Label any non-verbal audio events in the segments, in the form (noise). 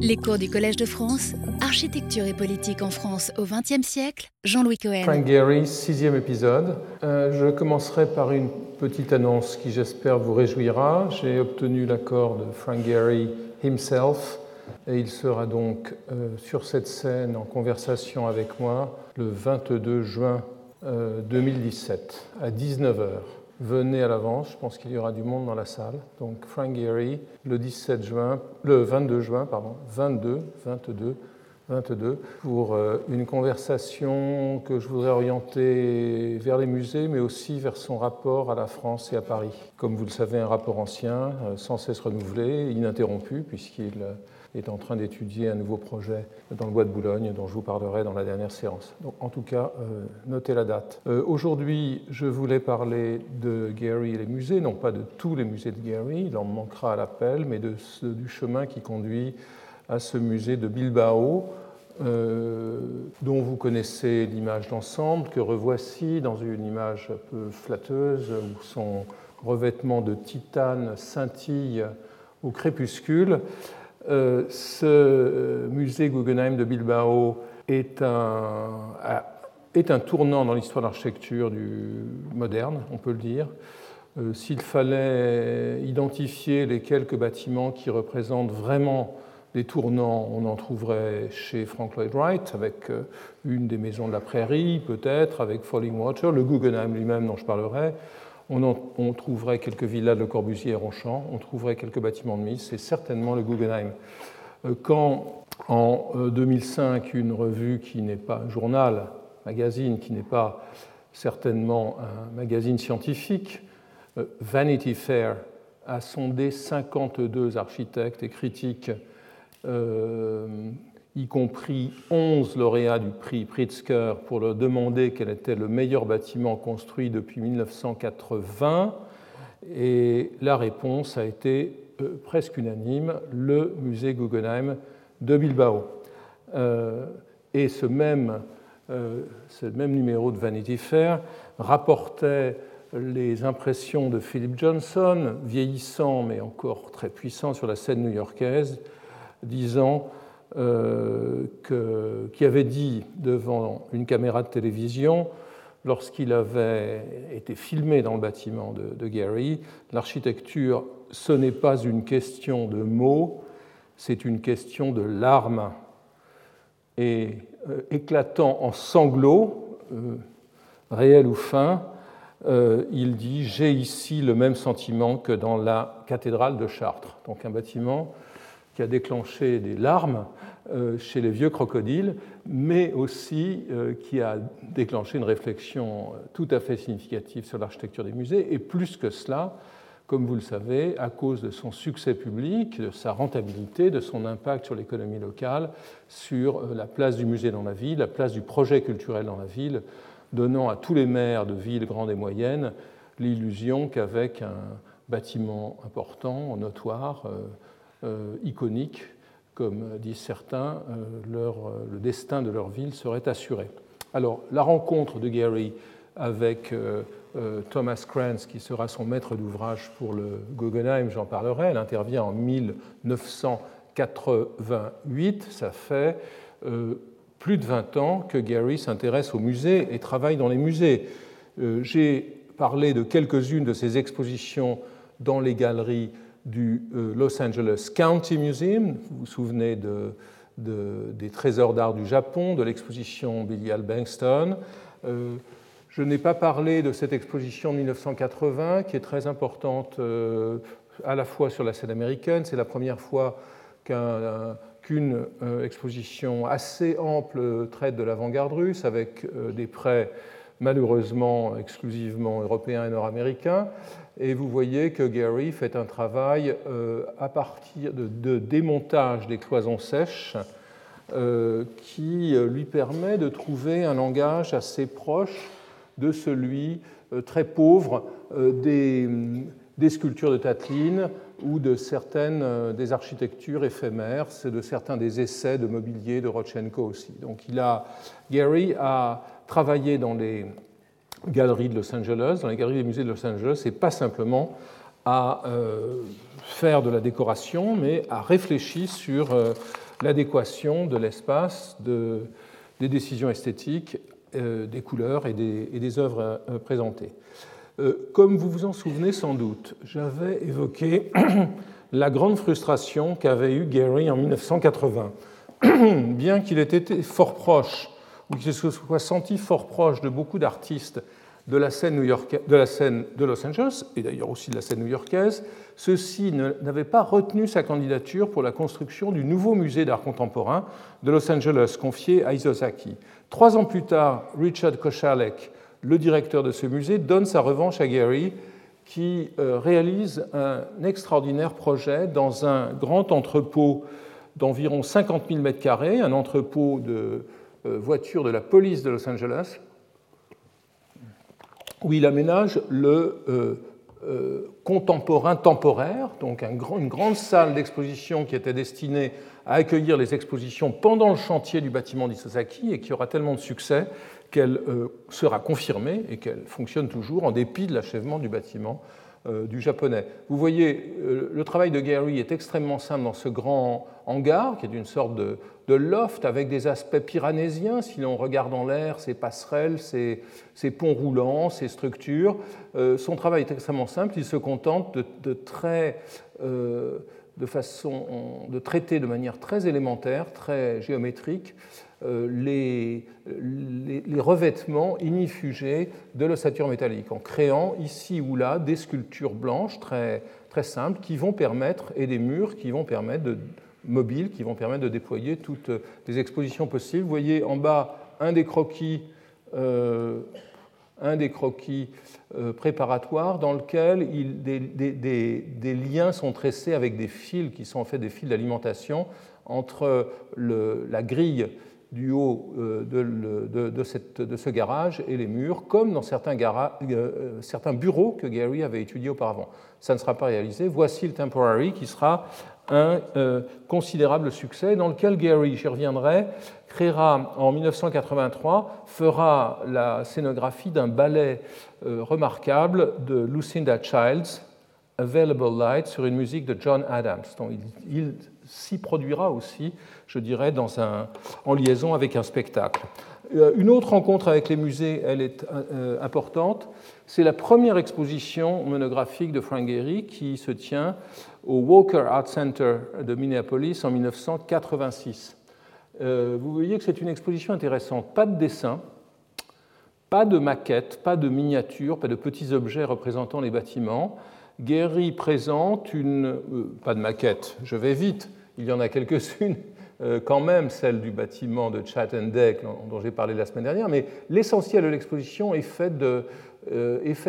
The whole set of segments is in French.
Les cours du Collège de France, Architecture et politique en France au XXe siècle, Jean-Louis Cohen. Frank Gehry, sixième épisode. Euh, je commencerai par une petite annonce qui j'espère vous réjouira. J'ai obtenu l'accord de Frank Gehry himself et il sera donc euh, sur cette scène en conversation avec moi le 22 juin 2017 euh, à 19h. Venez à l'avance, je pense qu'il y aura du monde dans la salle. Donc Frank Gehry, le 17 juin, le 22 juin, pardon, 22, 22, 22, pour euh, une conversation que je voudrais orienter vers les musées, mais aussi vers son rapport à la France et à Paris. Comme vous le savez, un rapport ancien, sans cesse renouvelé, ininterrompu, puisqu'il est en train d'étudier un nouveau projet dans le bois de Boulogne dont je vous parlerai dans la dernière séance. Donc, en tout cas, euh, notez la date. Euh, aujourd'hui, je voulais parler de Gary et les musées, non pas de tous les musées de Gary, il en manquera à l'appel, mais de du chemin qui conduit à ce musée de Bilbao, euh, dont vous connaissez l'image d'ensemble, que revoici dans une image un peu flatteuse, où son revêtement de titane scintille au crépuscule. Euh, ce musée Guggenheim de Bilbao est un, est un tournant dans l'histoire de l'architecture moderne, on peut le dire. Euh, s'il fallait identifier les quelques bâtiments qui représentent vraiment des tournants, on en trouverait chez Frank Lloyd Wright, avec euh, une des maisons de la prairie, peut-être, avec Falling Water, le Guggenheim lui-même dont je parlerai, on, trouverait quelques villas de Corbusier et Ronchamp, on trouverait quelques bâtiments de mise, c'est certainement le Guggenheim. Euh, quand en 2005, euh, une revue qui n'est pas un journal, magazine, qui n'est pas certainement un magazine scientifique, euh, Vanity Fair a sondé 52 architectes et critiques y compris 11 lauréats du prix Pritzker, pour leur demander quel était le meilleur bâtiment construit depuis 1980. Et la réponse a été euh, presque unanime, le musée Guggenheim de Bilbao. Euh, et ce même, euh, ce même numéro de Vanity Fair rapportait les impressions de Philip Johnson, vieillissant mais encore très puissant sur la scène new-yorkaise, disant euh, qui avait dit devant une caméra de télévision, lorsqu'il avait été filmé dans le bâtiment de, Gary, l'architecture, ce n'est pas une question de mots, c'est une question de larmes. Et euh, éclatant en sanglots, euh, réels ou fins, il dit J'ai ici le même sentiment que dans la cathédrale de Chartres. Donc un bâtiment qui a déclenché des larmes euh, chez les vieux crocodiles, mais aussi euh, qui a déclenché une réflexion euh, tout à fait significative sur l'architecture des musées, et plus que cela, comme vous le savez, à cause de son succès public, de sa rentabilité, de son impact sur l'économie locale, sur la place du musée dans la ville, la place du projet culturel dans la ville, donnant à tous les maires de villes grandes et moyennes l'illusion qu'avec un bâtiment important, notoire, euh, iconique, comme disent certains, euh, leur, euh, le destin de leur ville serait assuré. Alors, la rencontre de Gary avec Thomas Krantz, qui sera son maître d'ouvrage pour le Guggenheim, j'en parlerai, elle intervient en 1988, ça fait plus de 20 ans que Gary s'intéresse aux musées et travaille dans les musées. J'ai parlé de quelques-unes de ses expositions dans les galeries du euh, Los Angeles County Museum. Vous vous souvenez des trésors d'art du Japon, de l'exposition Billy Albangston. Euh, je n'ai pas parlé de cette exposition de 1980 qui est très importante euh, à la fois sur la scène américaine. C'est la première fois qu'une exposition assez ample traite de l'avant-garde russe avec des prêts malheureusement exclusivement européens et nord-américains. Et vous voyez que Gary fait un travail euh, à partir de, démontage des cloisons sèches euh, qui euh, lui permet de trouver un langage assez proche de celui très pauvre des, des, sculptures de Tatlin ou de certaines des architectures éphémères, c'est de certains des essais de mobilier de Rodchenko aussi. Donc il a, Gary a travaillé dans les galeries de Los Angeles, dans les galeries des musées de Los Angeles, et pas simplement à euh, faire de la décoration, mais à réfléchir sur euh, l'adéquation de l'espace, des décisions esthétiques, des couleurs et des œuvres présentées. Comme vous vous en souvenez sans doute, j'avais évoqué (clears throat) la grande frustration qu'avait eue Gary en 1980. (clears throat) Bien qu'il ait été fort proche, ou qu'il se soit senti fort proche de beaucoup d'artistes de la scène, de, la scène de Los Angeles, et d'ailleurs aussi de la scène new-yorkaise, ceux-ci n'avaient pas retenu sa candidature pour la construction du nouveau musée d'art contemporain de Los Angeles, confié à Isozaki. Trois ans plus tard, Richard Kochalek, le directeur de ce musée, donne sa revanche à Gary qui euh, réalise un extraordinaire projet dans un grand entrepôt d'environ 50 000 m2, un entrepôt de euh, voitures de la police de Los Angeles, où il aménage le euh, contemporain temporaire, donc une grande salle d'exposition qui était destinée à accueillir les expositions pendant le chantier du bâtiment d'Isosaki et qui aura tellement de succès qu'elle euh, sera confirmée et qu'elle fonctionne toujours en dépit de l'achèvement du bâtiment euh, du japonais. Vous voyez, euh, le travail de Gary est extrêmement simple dans ce grand hangar, qui est une sorte de, loft avec des aspects pyranésiens, si l'on regarde en l'air, ces passerelles, ces, ponts roulants, ces structures. son travail est extrêmement simple, il se contente de traiter de manière très élémentaire, très géométrique, euh, les, revêtements ignifugés de l'ossature métallique, en créant ici ou là des sculptures blanches très, très simples qui vont permettre, et des murs qui vont permettre de mobiles qui vont permettre de déployer toutes les expositions possibles. Vous voyez en bas un des croquis euh, un des croquis euh, préparatoires dans lequel des, liens sont tressés avec des fils qui sont en fait des fils d'alimentation entre la grille du haut euh, de, ce garage et les murs, comme dans certains, euh, certains bureaux que Gary avait étudiés auparavant. Ça ne sera pas réalisé. Voici le Temporary qui sera un considérable succès dans lequel Gary, j'y reviendrai, créera en 1983, fera la scénographie d'un ballet euh, remarquable de Lucinda Childs, Available Light, sur une musique de John Adams. Donc il, s'y produira aussi, je dirais, dans un, en liaison avec un spectacle. Euh, une autre rencontre avec les musées, elle est euh, importante. C'est la première exposition monographique de Frank Gehry qui se tient au Walker Art Center de Minneapolis en 1986. Euh, vous voyez que c'est une exposition intéressante. Pas de dessin, pas de maquette, pas de miniature, pas de petits objets représentant les bâtiments. Guéry présente une. Pas de maquette, je vais vite, il y en a quelques-unes quand même, celle du bâtiment de Chatham Deck dont j'ai parlé la semaine dernière, mais l'essentiel de l'exposition est fait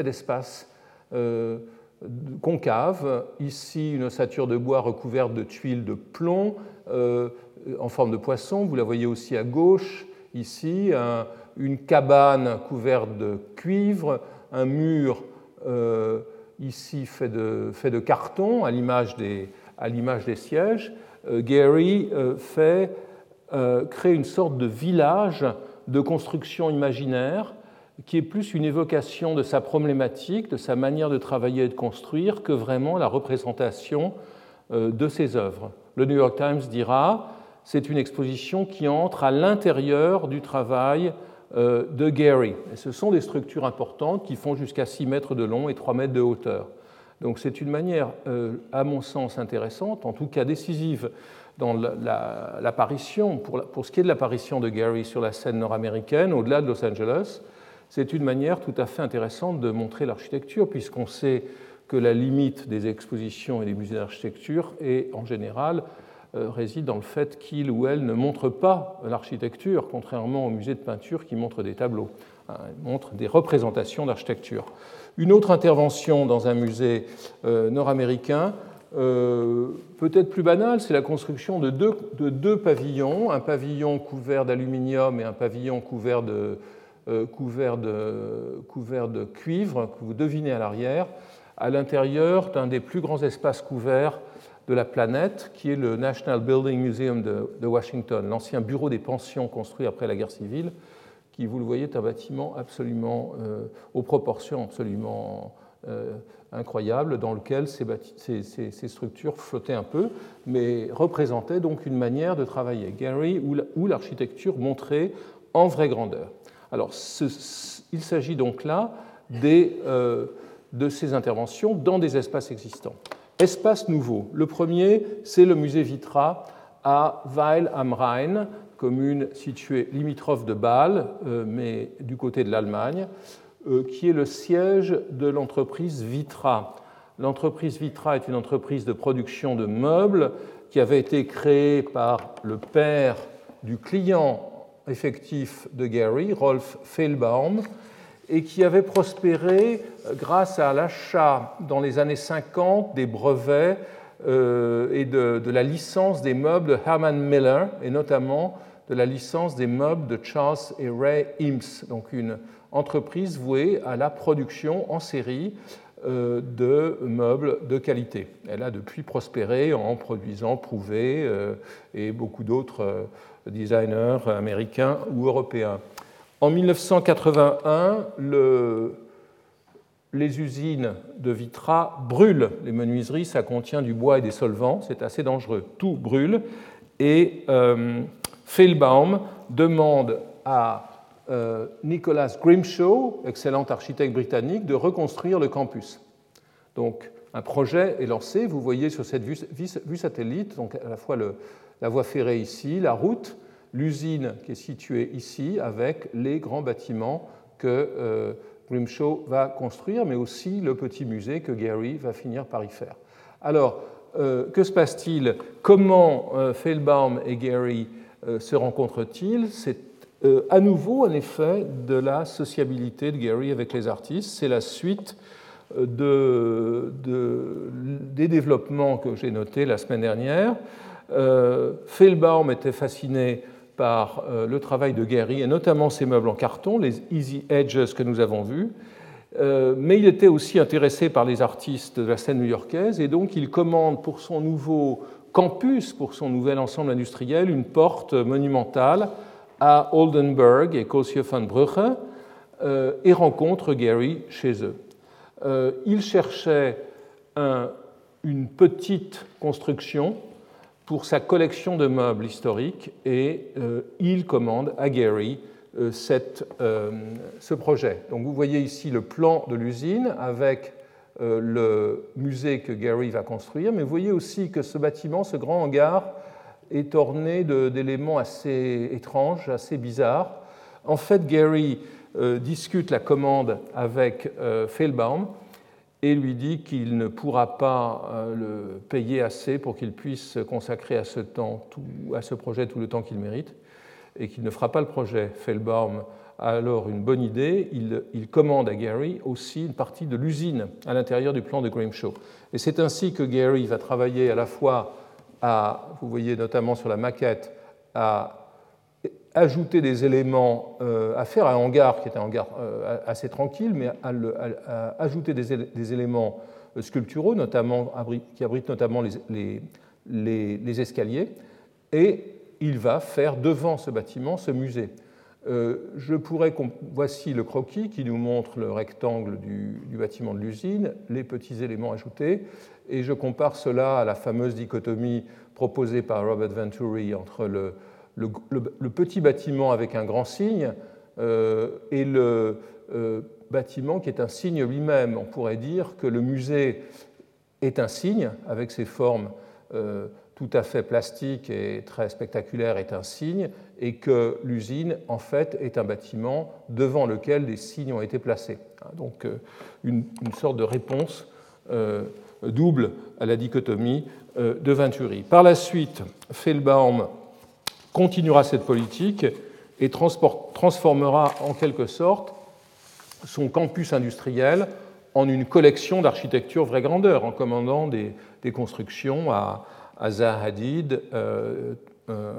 d'espace. concave, ici une ossature de bois recouverte de tuiles de plomb, en forme de poisson. Vous la voyez aussi à gauche, ici, une cabane couverte de cuivre, un mur euh, ici fait de, fait de, carton à l'image des, des, sièges. Euh, Gary euh, fait, crée une sorte de village de construction imaginaire qui est plus une évocation de sa problématique, de sa manière de travailler et de construire, que vraiment la représentation de ses œuvres. Le New York Times dira c'est une exposition qui entre à l'intérieur du travail euh, de Gary. Et ce sont des structures importantes qui font jusqu'à 6 mètres de long et 3 mètres de hauteur. Donc c'est une manière, euh, à mon sens, intéressante, en tout cas décisive dans l'apparition, pour, ce qui est de l'apparition de Gary sur la scène nord-américaine, au-delà de Los Angeles, c'est une manière tout à fait intéressante de montrer l'architecture, puisqu'on sait que la limite des expositions et des musées d'architecture est en général euh, réside dans le fait qu'il ou elle ne montre pas l'architecture, contrairement au musée de peinture qui montre des tableaux, hein, montre des représentations d'architecture. Une autre intervention dans un musée euh, nord-américain, euh, peut-être plus banale, c'est la construction de deux, de deux, pavillons, un pavillon couvert d'aluminium et un pavillon de, couvert de cuivre, que vous devinez à l'arrière, à l'intérieur d'un des plus grands espaces couverts de la planète, qui est le National Building Museum de, Washington, l'ancien bureau des pensions construit après la guerre civile, qui, vous le voyez, est un bâtiment absolument, euh, aux proportions absolument incroyable dans lequel ces, structures flottaient un peu, mais représentaient donc une manière de travailler. Gary, où l'architecture montrait en vraie grandeur. Alors, il s'agit donc là euh, de ces interventions dans des espaces existants. Espaces nouveaux. Le premier, c'est le musée Vitra à Weil am Rhein, commune située limitrophe de Bâle, euh, mais du côté de l'Allemagne. Euh, qui est le siège de l'entreprise Vitra. L'entreprise Vitra est une entreprise de production de meubles qui avait été créée par le père du client effectif de Gary, Rolf Fehlbaum, et qui avait prospéré euh, grâce à l'achat dans les années 50 des brevets et de, la licence des meubles de Herman Miller, et notamment de la licence des meubles de Charles et Ray Eames, donc une entreprise vouée à la production en série euh, de meubles de qualité. Elle a depuis prospéré en produisant Prouvé euh, et beaucoup d'autres euh, designers américains ou européens. En 1981, les usines de Vitra brûlent les menuiseries, ça contient du bois et des solvants, c'est assez dangereux. Tout brûle et euh, Fehlbaum demande à euh, Nicholas Grimshaw, excellent architecte britannique, de reconstruire le campus. Donc un projet est lancé, vous voyez sur cette vue, satellite, donc à la fois la voie ferrée ici, la route, l'usine qui est située ici avec les grands bâtiments que euh, Grimshaw va construire, mais aussi le petit musée que Gary va finir par y faire. Alors, euh, que se passe-t-il? Comment Fehlbaum et Gary se rencontrent-ils? C'est euh, à nouveau un effet de la sociabilité de Gary avec les artistes. C'est la suite euh, des développements que j'ai notés la semaine dernière. Euh, Fehlbaum était fasciné par le travail de Gary et notamment ses meubles en carton, les Easy Edges que nous avons vus. mais il était aussi intéressé par les artistes de la scène new-yorkaise et donc il commande pour son nouveau campus, pour son nouvel ensemble industriel, une porte monumentale à Oldenburg et Kossieux-van euh, et rencontre Gary chez eux. Euh, il cherchait une petite construction pour sa collection de meubles historiques et euh, il commande à Gary ce projet. Donc vous voyez ici le plan de l'usine avec le musée que Gary va construire, mais vous voyez aussi que ce bâtiment, ce grand hangar, est orné d'éléments assez étranges, assez bizarres. En fait, Gary euh, discute la commande avec euh, Fehlbaum et lui dit qu'il ne pourra pas euh, le payer assez pour qu'il puisse consacrer à ce, temps, à ce projet tout le temps qu'il mérite et qu'il ne fera pas le projet. Fehlbaum a alors une bonne idée, il, il commande à Gary aussi une partie de l'usine à l'intérieur du plan de Grimshaw. Et c'est ainsi que Gary va travailler à la fois vous voyez notamment sur la maquette, à ajouter des éléments, euh, à faire un hangar qui est un hangar euh, assez tranquille, mais à, ajouter des, éléments euh, sculpturaux, notamment, qui abritent notamment les, les, escaliers, et il va faire devant ce bâtiment ce musée. je pourrais, voici le croquis qui nous montre le rectangle du, du bâtiment de l'usine, les petits éléments ajoutés et je compare cela à la fameuse dichotomie proposée par Robert Venturi entre le, le, petit bâtiment avec un grand signe euh, et le euh, bâtiment qui est un signe lui-même. On pourrait dire que le musée est un signe avec ses formes euh, tout à fait plastiques et très spectaculaires est un signe et que l'usine en fait est un bâtiment devant lequel des signes ont été placés. Donc une, sorte de réponse double à la dichotomie de Venturi. Par la suite, Fehlbaum continuera cette politique et transformera en quelque sorte son campus industriel en une collection d'architecture vraie grandeur, en commandant des, constructions à, Zaha Hadid, euh, euh,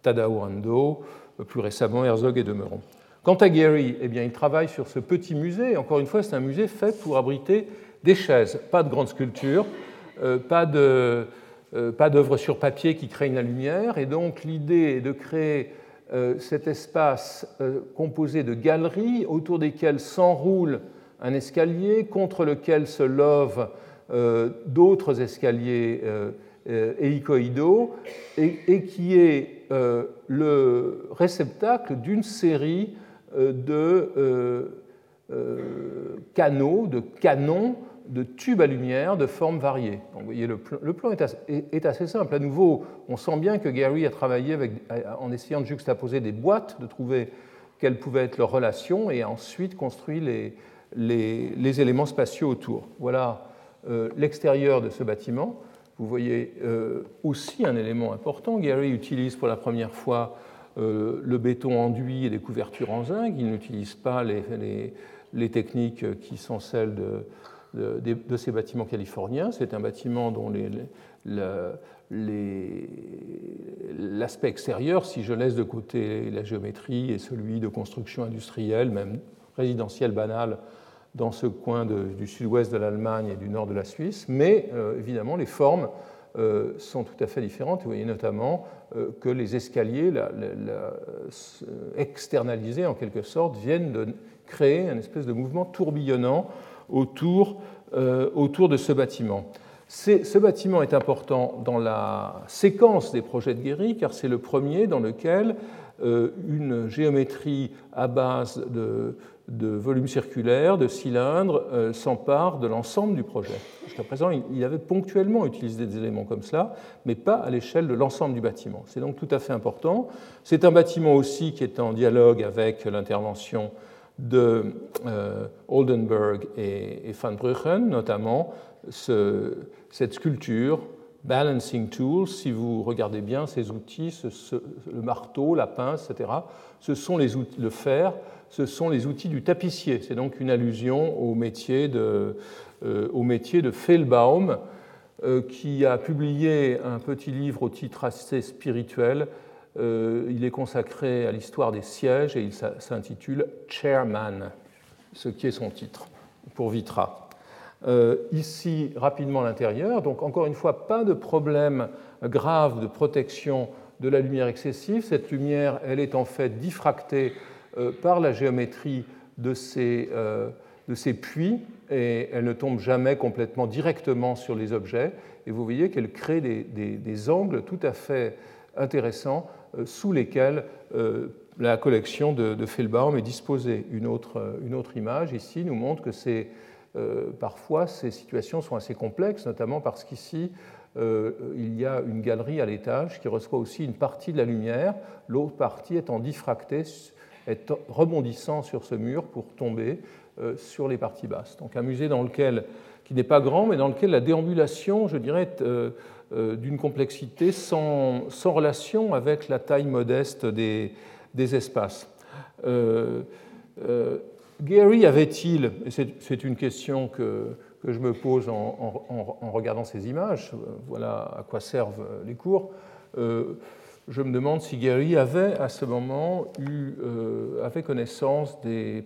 Tadao Ando, plus récemment Herzog et Demeron. Quant à Gary, eh bien, il travaille sur ce petit musée. Encore une fois, c'est un musée fait pour abriter des chaises, pas de grandes sculptures, euh, pas de pas d'œuvres sur papier qui craignent la lumière. Et donc l'idée est de créer euh, cet espace composé de galeries autour desquelles s'enroulent un escalier contre lequel se lovent d'autres escaliers hélicoïdaux et, qui est le réceptacle d'une série de canaux, de canons de tubes à lumière de formes variées. vous voyez, le, plan est assez, simple. À nouveau, on sent bien que Gary a travaillé en essayant de juxtaposer des boîtes, de trouver quelles pouvaient être leurs relations, et ensuite construit les, éléments spatiaux autour. Voilà euh, l'extérieur de ce bâtiment. Vous voyez euh, aussi un élément important. Gary utilise pour la première fois euh, le béton enduit et les couvertures en zinc. Il n'utilise pas les, techniques qui sont celles de, de, ces bâtiments californiens. C'est un bâtiment dont l'aspect extérieur, si je laisse de côté la géométrie et celui de construction industrielle, même résidentielle banale, dans ce coin du sud-ouest de l'Allemagne et du nord de la Suisse, mais euh, évidemment les formes euh, sont tout à fait différentes. Vous voyez notamment euh, que les escaliers externalisés en quelque sorte viennent de créer un espèce de mouvement tourbillonnant autour, euh, autour de ce bâtiment. Ce bâtiment est important dans la séquence des projets de Guéry, car c'est le premier dans lequel euh, une géométrie à base de, de volumes circulaires, de cylindres, euh, s'empare de l'ensemble du projet. Jusqu'à présent, il avait ponctuellement utilisé des éléments comme cela, mais pas à l'échelle de l'ensemble du bâtiment. C'est donc tout à fait important. C'est un bâtiment aussi qui est en dialogue avec l'intervention de euh, Oldenburg et, Van Bruggen, notamment cette sculpture Balancing Tools, si vous regardez bien ces outils, le marteau, la pince, etc., ce sont les outils, le fer, ce sont les outils du tapissier. C'est donc une allusion au métier de, euh, au métier de Fehlbaum, euh, qui a publié un petit livre au titre assez spirituel il est consacré à l'histoire des sièges et il s'intitule Chairman, ce qui est son titre pour Vitra. Euh, ici, rapidement l'intérieur. Donc, encore une fois, pas de problème grave de protection de la lumière excessive. Cette lumière, elle est en fait diffractée euh, par la géométrie de ces, de ces puits et elle ne tombe jamais complètement directement sur les objets. Et vous voyez qu'elle crée des, des, angles tout à fait intéressants euh, sous lesquels euh, la collection de, de Fehlbaum est disposée. Une autre, euh, une autre image ici nous montre que parfois ces situations sont assez complexes, notamment parce qu'ici, il y a une galerie à l'étage qui reçoit aussi une partie de la lumière, l'autre partie étant diffractée, rebondissant sur ce mur pour tomber sur les parties basses. Donc un musée dans lequel, qui n'est pas grand, mais dans lequel la déambulation, je dirais, est euh, d'une complexité sans, relation avec la taille modeste des, espaces. Euh, euh, Gary avait-il, et c'est une question que, je me pose en, regardant ces images, voilà à quoi servent les cours, je me demande si Gary avait à ce moment eu, avait connaissance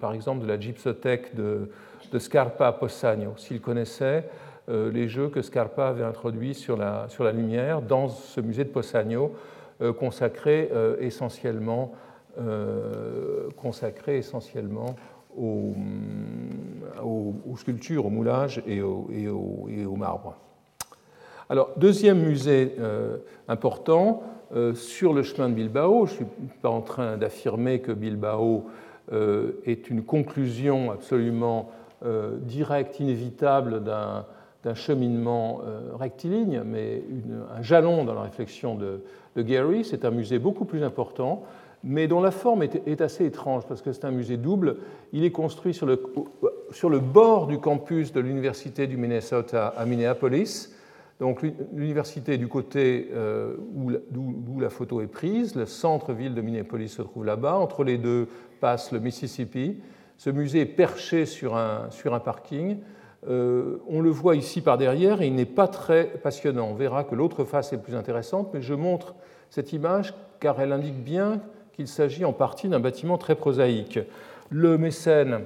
par exemple de la gypsothèque de, de Scarpa Possagno, s'il connaissait euh, les jeux que Scarpa avait introduits sur la, lumière dans ce musée de Possagno, euh, consacré euh, essentiellement, consacré essentiellement aux, aux, sculptures, au moulage et au, et et au marbre. Alors, deuxième musée important, sur le chemin de Bilbao, je ne suis pas en train d'affirmer que Bilbao est une conclusion absolument directe, inévitable d'un d'un cheminement euh, rectiligne, mais un jalon dans la réflexion de, Gary. C'est un musée beaucoup plus important, mais dont la forme est, assez étrange, parce que c'est un musée double. Il est construit sur le, sur le bord du campus de l'Université du Minnesota à Minneapolis. Donc l'université est du côté euh, où, la photo est prise, le centre-ville de Minneapolis se trouve là-bas, entre les deux passe le Mississippi. Ce musée est perché sur un, sur un parking. Euh, on le voit ici par derrière et il n'est pas très passionnant. On verra que l'autre face est plus intéressante, mais je montre cette image car elle indique bien qu'il s'agit en partie d'un bâtiment très prosaïque. Le mécène,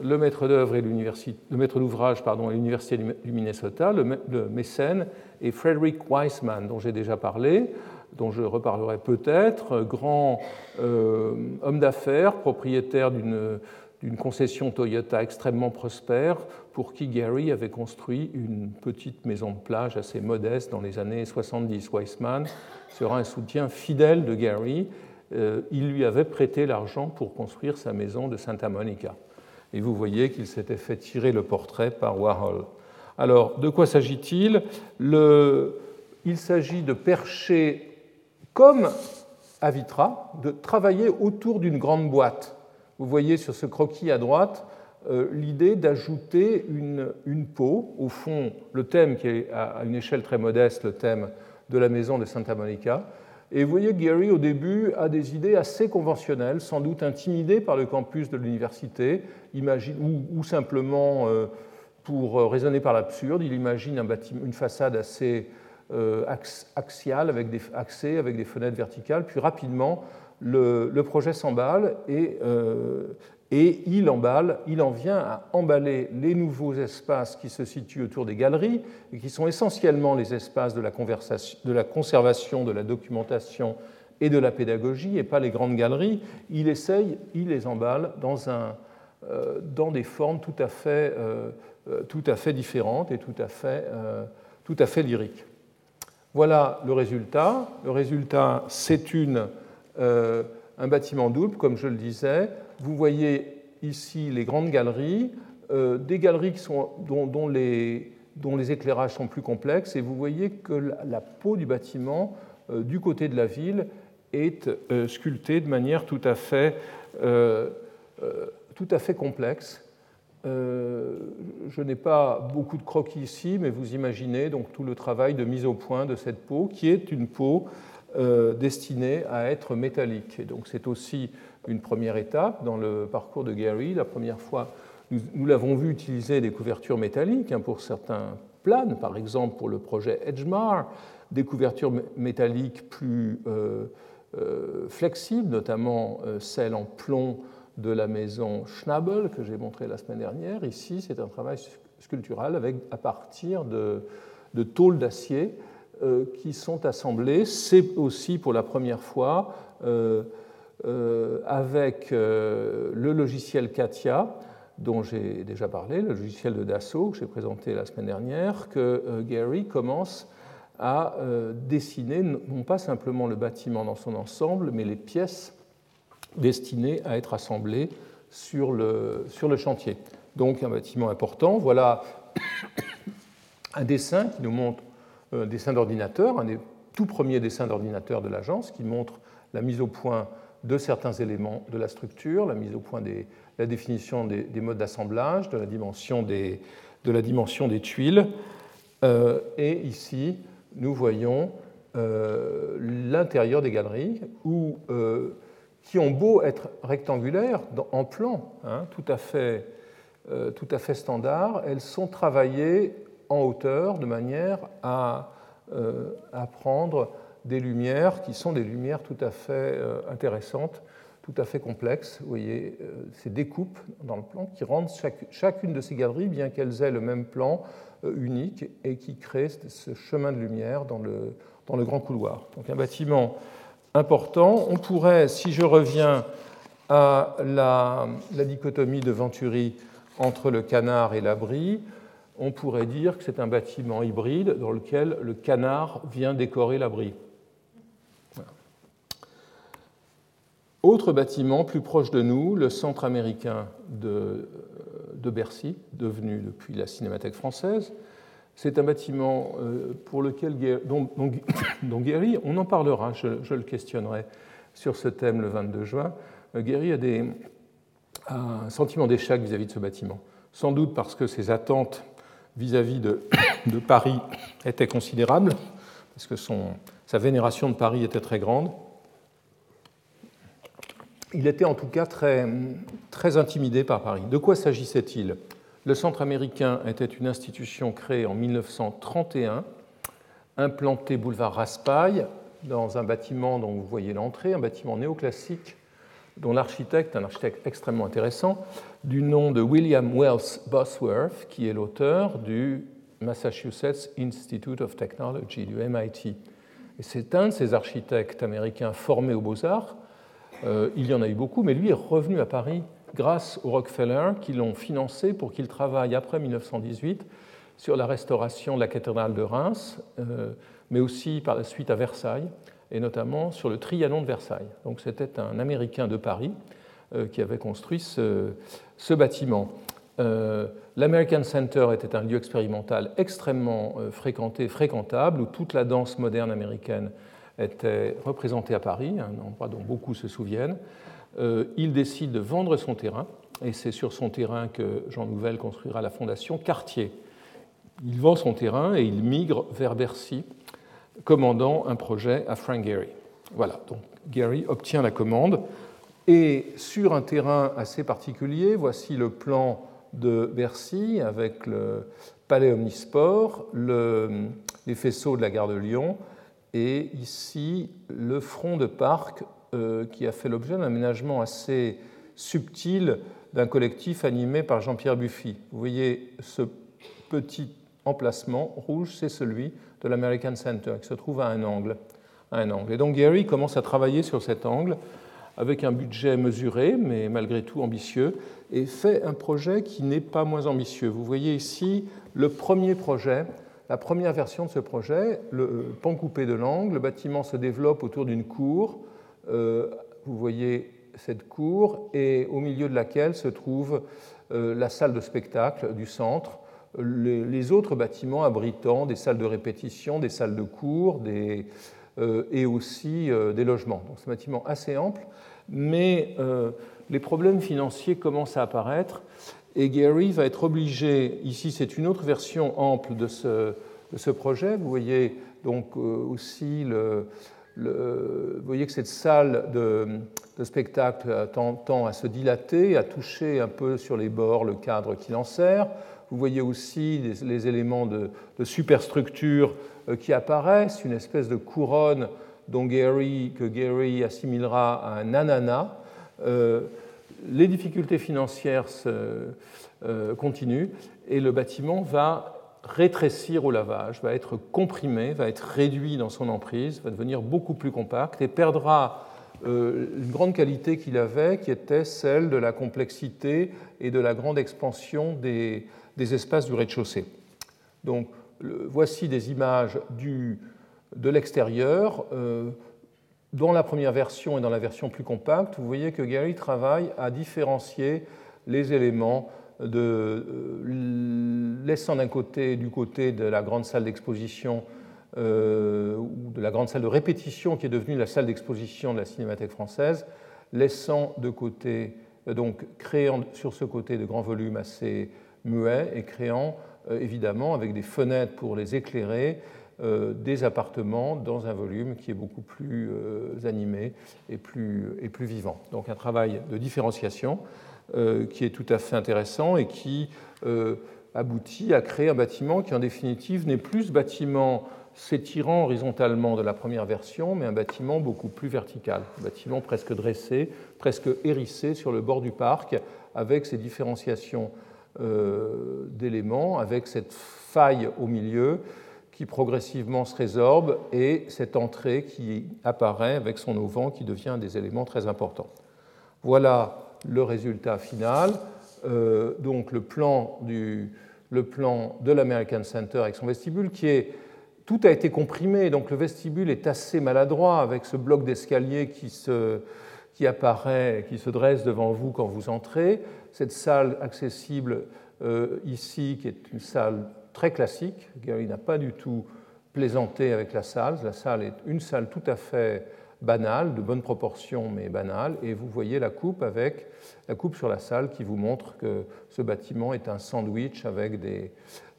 le maître d'œuvre et le maître d'ouvrage pardon, à l'université du Minnesota, le, mécène est Frederick Weissman, dont j'ai déjà parlé, dont je reparlerai peut-être, grand euh, homme d'affaires, propriétaire d'une d'une concession Toyota extrêmement prospère pour qui Gary avait construit une petite maison de plage assez modeste dans les années 70. Weissman sera un soutien fidèle de Gary. Euh, il lui avait prêté l'argent pour construire sa maison de Santa Monica. Et vous voyez qu'il s'était fait tirer le portrait par Warhol. Alors, de quoi s'agit-il? Il s'agit de percher comme à Vitra, de travailler autour d'une grande boîte. Vous voyez sur ce croquis à droite euh, l'idée d'ajouter une, une, peau, au fond le thème qui est à une échelle très modeste, le thème de la maison de Santa Monica. Et vous voyez, Gary, au début, a des idées assez conventionnelles, sans doute intimidé par le campus de l'université, ou, ou, simplement euh, pour euh, raisonner par l'absurde. Il imagine un bâtiment, une façade assez axiale, avec des, axée, avec des fenêtres verticales. Puis rapidement, le, projet s'emballe et, et il emballe, il en vient à emballer les nouveaux espaces qui se situent autour des galeries et qui sont essentiellement les espaces de la, conservation, de la documentation et de la pédagogie et pas les grandes galeries. Il essaye, il les emballe dans, euh, des formes tout à, fait, euh, euh, différentes et tout à fait lyriques. Voilà le résultat. Le résultat, c'est une un bâtiment double, comme je le disais, vous voyez ici les grandes galeries, euh, des galeries dont, les, éclairages sont plus complexes, et vous voyez que la, peau du bâtiment euh, du côté de la ville est euh, sculptée de manière tout à fait, tout à fait complexe. je n'ai pas beaucoup de croquis ici, mais vous imaginez donc tout le travail de mise au point de cette peau, qui est une peau destinée à être métallique. Et donc c'est aussi une première étape dans le parcours de Gary. La première fois, nous, l'avons vu utiliser des couvertures métalliques hein, pour certains plans, par exemple pour le projet Edgemar, des couvertures métalliques plus euh, euh, flexibles, notamment euh, celle en plomb de la maison Schnabel que j'ai montré la semaine dernière. Ici, c'est un travail sculptural avec, à partir de tôles d'acier qui sont assemblées. C'est aussi pour la première fois euh, avec euh, le logiciel Katia, dont j'ai déjà parlé, le logiciel de Dassault que j'ai présenté la semaine dernière, que euh, Gary commence à dessiner non pas simplement le bâtiment dans son ensemble, mais les pièces destinées à être assemblées sur le, sur le chantier. Donc un bâtiment important. Voilà (coughs) un dessin qui nous montre un dessin d'ordinateur, un des tout premiers dessins d'ordinateur de l'agence, qui montre la mise au point de certains éléments de la structure, la mise au point des, la définition des, modes d'assemblage, de, la dimension des, de tuiles. Euh, et ici, nous voyons euh, l'intérieur des galeries euh, qui ont beau être rectangulaires en plan, hein, tout à fait standard, elles sont travaillées en hauteur de manière à, à prendre des lumières qui sont des lumières tout à fait euh, intéressantes, tout à fait complexes. Vous voyez euh, ces découpes dans le plan qui rendent chacune de ces galeries, bien qu'elles aient le même plan, euh, unique et qui créent ce chemin de lumière dans le, grand couloir. Donc un bâtiment important. On pourrait, si je reviens à la dichotomie de Venturi entre le canard et l'abri, on pourrait dire que c'est un bâtiment hybride dans lequel le canard vient décorer l'abri. Autre bâtiment plus proche de nous, le centre américain de, de Bercy, devenu depuis la Cinémathèque française. C'est un bâtiment euh, pour lequel, (coughs) dont, Guéry, on en parlera, je, le questionnerai sur ce thème le 22 juin. Euh, Guéry a, des, un sentiment d'échec vis-à-vis de ce bâtiment, sans doute parce que ses attentes vis-à-vis de, (coughs) Paris étaient considérables, parce que sa vénération de Paris était très grande, il était en tout cas très, très intimidé par Paris. De quoi s'agissait-il? Le Centre américain était une institution créée en 1931, implantée boulevard Raspail, dans un bâtiment dont vous voyez l'entrée, un bâtiment néoclassique dont l'architecte, un architecte extrêmement intéressant, du nom de William Wells Bosworth, qui est l'auteur du Massachusetts Institute of Technology, du MIT. Et c'est un de ces architectes américains formés aux beaux-arts euh, il y en a eu beaucoup, mais lui est revenu à Paris grâce aux Rockefeller qui l'ont financé pour qu'il travaille après 1918 sur la restauration de la cathédrale de Reims, euh, mais aussi par la suite à Versailles, et notamment sur le Trianon de Versailles. Donc c'était un Américain de Paris euh, qui avait construit ce, bâtiment. Euh, L'American Center était un lieu expérimental extrêmement fréquenté, fréquentable, où toute la danse moderne américaine était représentée à Paris, un endroit dont beaucoup se souviennent. il décide de vendre son terrain, et c'est sur son terrain que Jean Nouvel construira la fondation Cartier, il vend son terrain et il migre vers Bercy, commandant un projet à Frank Gehry. Voilà, donc Gehry obtient la commande. Et sur un terrain assez particulier, voici le plan de Bercy avec le palais omnisport, les faisceaux de la gare de Lyon et ici le front de parc euh, qui a fait l'objet d'un aménagement assez subtil d'un collectif animé par Jean-Pierre Buffy. Vous voyez ce petit emplacement rouge, c'est celui de l'American Center, qui se trouve à un angle. un angle. Et donc Gary commence à travailler sur cet angle avec un budget mesuré, mais malgré tout ambitieux, et fait un projet qui n'est pas moins ambitieux. Vous voyez ici le premier projet, la première version de ce projet, le pan coupé de l'angle. Le bâtiment se développe autour d'une cour. Euh, vous voyez cette cour, et au milieu de laquelle se trouve euh, la salle de spectacle du centre les autres bâtiments abritant des salles de répétition, des salles de cours euh, et aussi euh, des logements. Donc c'est un bâtiment assez ample, mais euh, les problèmes financiers commencent à apparaître et Gary va être obligé, ici c'est une autre version ample de ce, projet, vous voyez donc aussi le, vous voyez que cette salle de, de spectacle tend, tend, à se dilater, à toucher un peu sur les bords le cadre qui l'en sert. Vous voyez aussi les, éléments de, superstructure euh, qui apparaissent, une espèce de couronne dont Gary, que Gary assimilera à un ananas. Euh, les difficultés financières euh, continuent et le bâtiment va rétrécir au lavage, va être comprimé, va être réduit dans son emprise, va devenir beaucoup plus compact et perdra une grande qualité qu'il avait, qui était celle de la complexité et de la grande expansion des, espaces du rez-de-chaussée. Donc, voici des images du, de l'extérieur. Euh, dans la première version et dans la version plus compacte, vous voyez que Gary travaille à différencier les éléments, euh, laissant d'un côté, du côté de la grande salle d'exposition euh, ou de la grande salle de répétition qui est devenue la salle d'exposition de la Cinémathèque française, laissant de côté, donc créant sur ce côté de grands volumes assez muets et créant euh, évidemment avec des fenêtres pour les éclairer euh, des appartements dans un volume qui est beaucoup plus euh, animé et plus, et plus vivant. Donc un travail de différenciation qui est tout à fait intéressant et qui aboutit à créer un bâtiment qui en définitive n'est plus bâtiment s'étirant horizontalement de la première version, mais un bâtiment beaucoup plus vertical, un bâtiment presque dressé, presque hérissé sur le bord du parc, avec ses différenciations euh, d'éléments avec cette faille au milieu qui progressivement se résorbe et cette entrée qui apparaît avec son auvent qui devient des éléments très importants. Voilà le résultat final. Euh, donc le plan, du, le plan de l'American Center avec son vestibule qui est tout a été comprimé, donc le vestibule est assez maladroit avec ce bloc d'escalier qui, se, qui apparaît, qui se dresse devant vous quand vous entrez cette salle accessible euh, ici, qui est une salle très classique. Gary n'a pas du tout plaisanté avec la salle. La salle est une salle tout à fait banale, de bonne proportion, mais banale. Et vous voyez la coupe avec la coupe sur la salle qui vous montre que ce bâtiment est un sandwich avec des,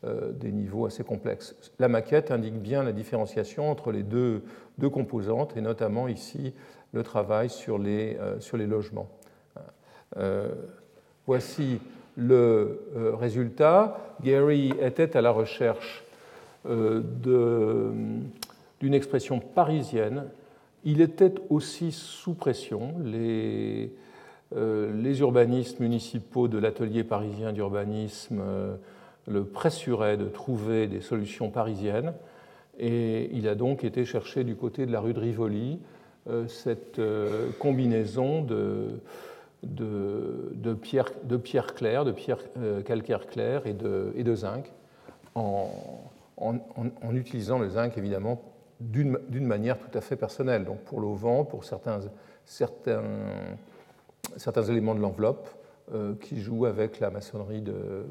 euh, des niveaux assez complexes. La maquette indique bien la différenciation entre les deux, composantes, et notamment ici le travail sur les, euh, logements. Voici le euh, résultat. Gary était à la recherche euh, d'une expression parisienne. Il était aussi sous pression. Les, euh, les urbanistes municipaux de l'atelier parisien d'urbanisme le pressuraient de trouver des solutions parisiennes. Et il a donc été chercher du côté de la rue de Rivoli cette combinaison de de, pierre, de pierre claire, de pierre calcaire claire et de, de zinc, en, utilisant le zinc évidemment d'une manière tout à fait personnelle. Donc pour l'auvent, pour certains, certains, éléments de l'enveloppe qui jouent avec la maçonnerie de,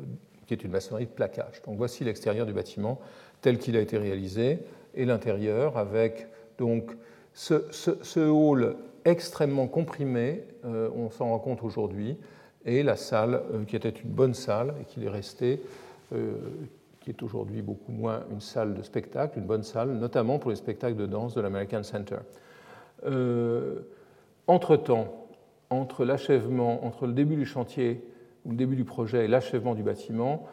qui est une maçonnerie de plaquage. Donc voici l'extérieur du bâtiment tel qu'il a été réalisé et l'intérieur avec donc ce, hall extrêmement comprimé, euh, on s'en rend compte aujourd'hui, et la salle euh, qui était une bonne salle et qui est restée, euh, qui est aujourd'hui beaucoup moins une salle de spectacle, une bonne salle, notamment pour les spectacles de danse de l'American Center. Entre-temps, entre l'achèvement, entre le début du chantier le début du projet et l'achèvement du bâtiment,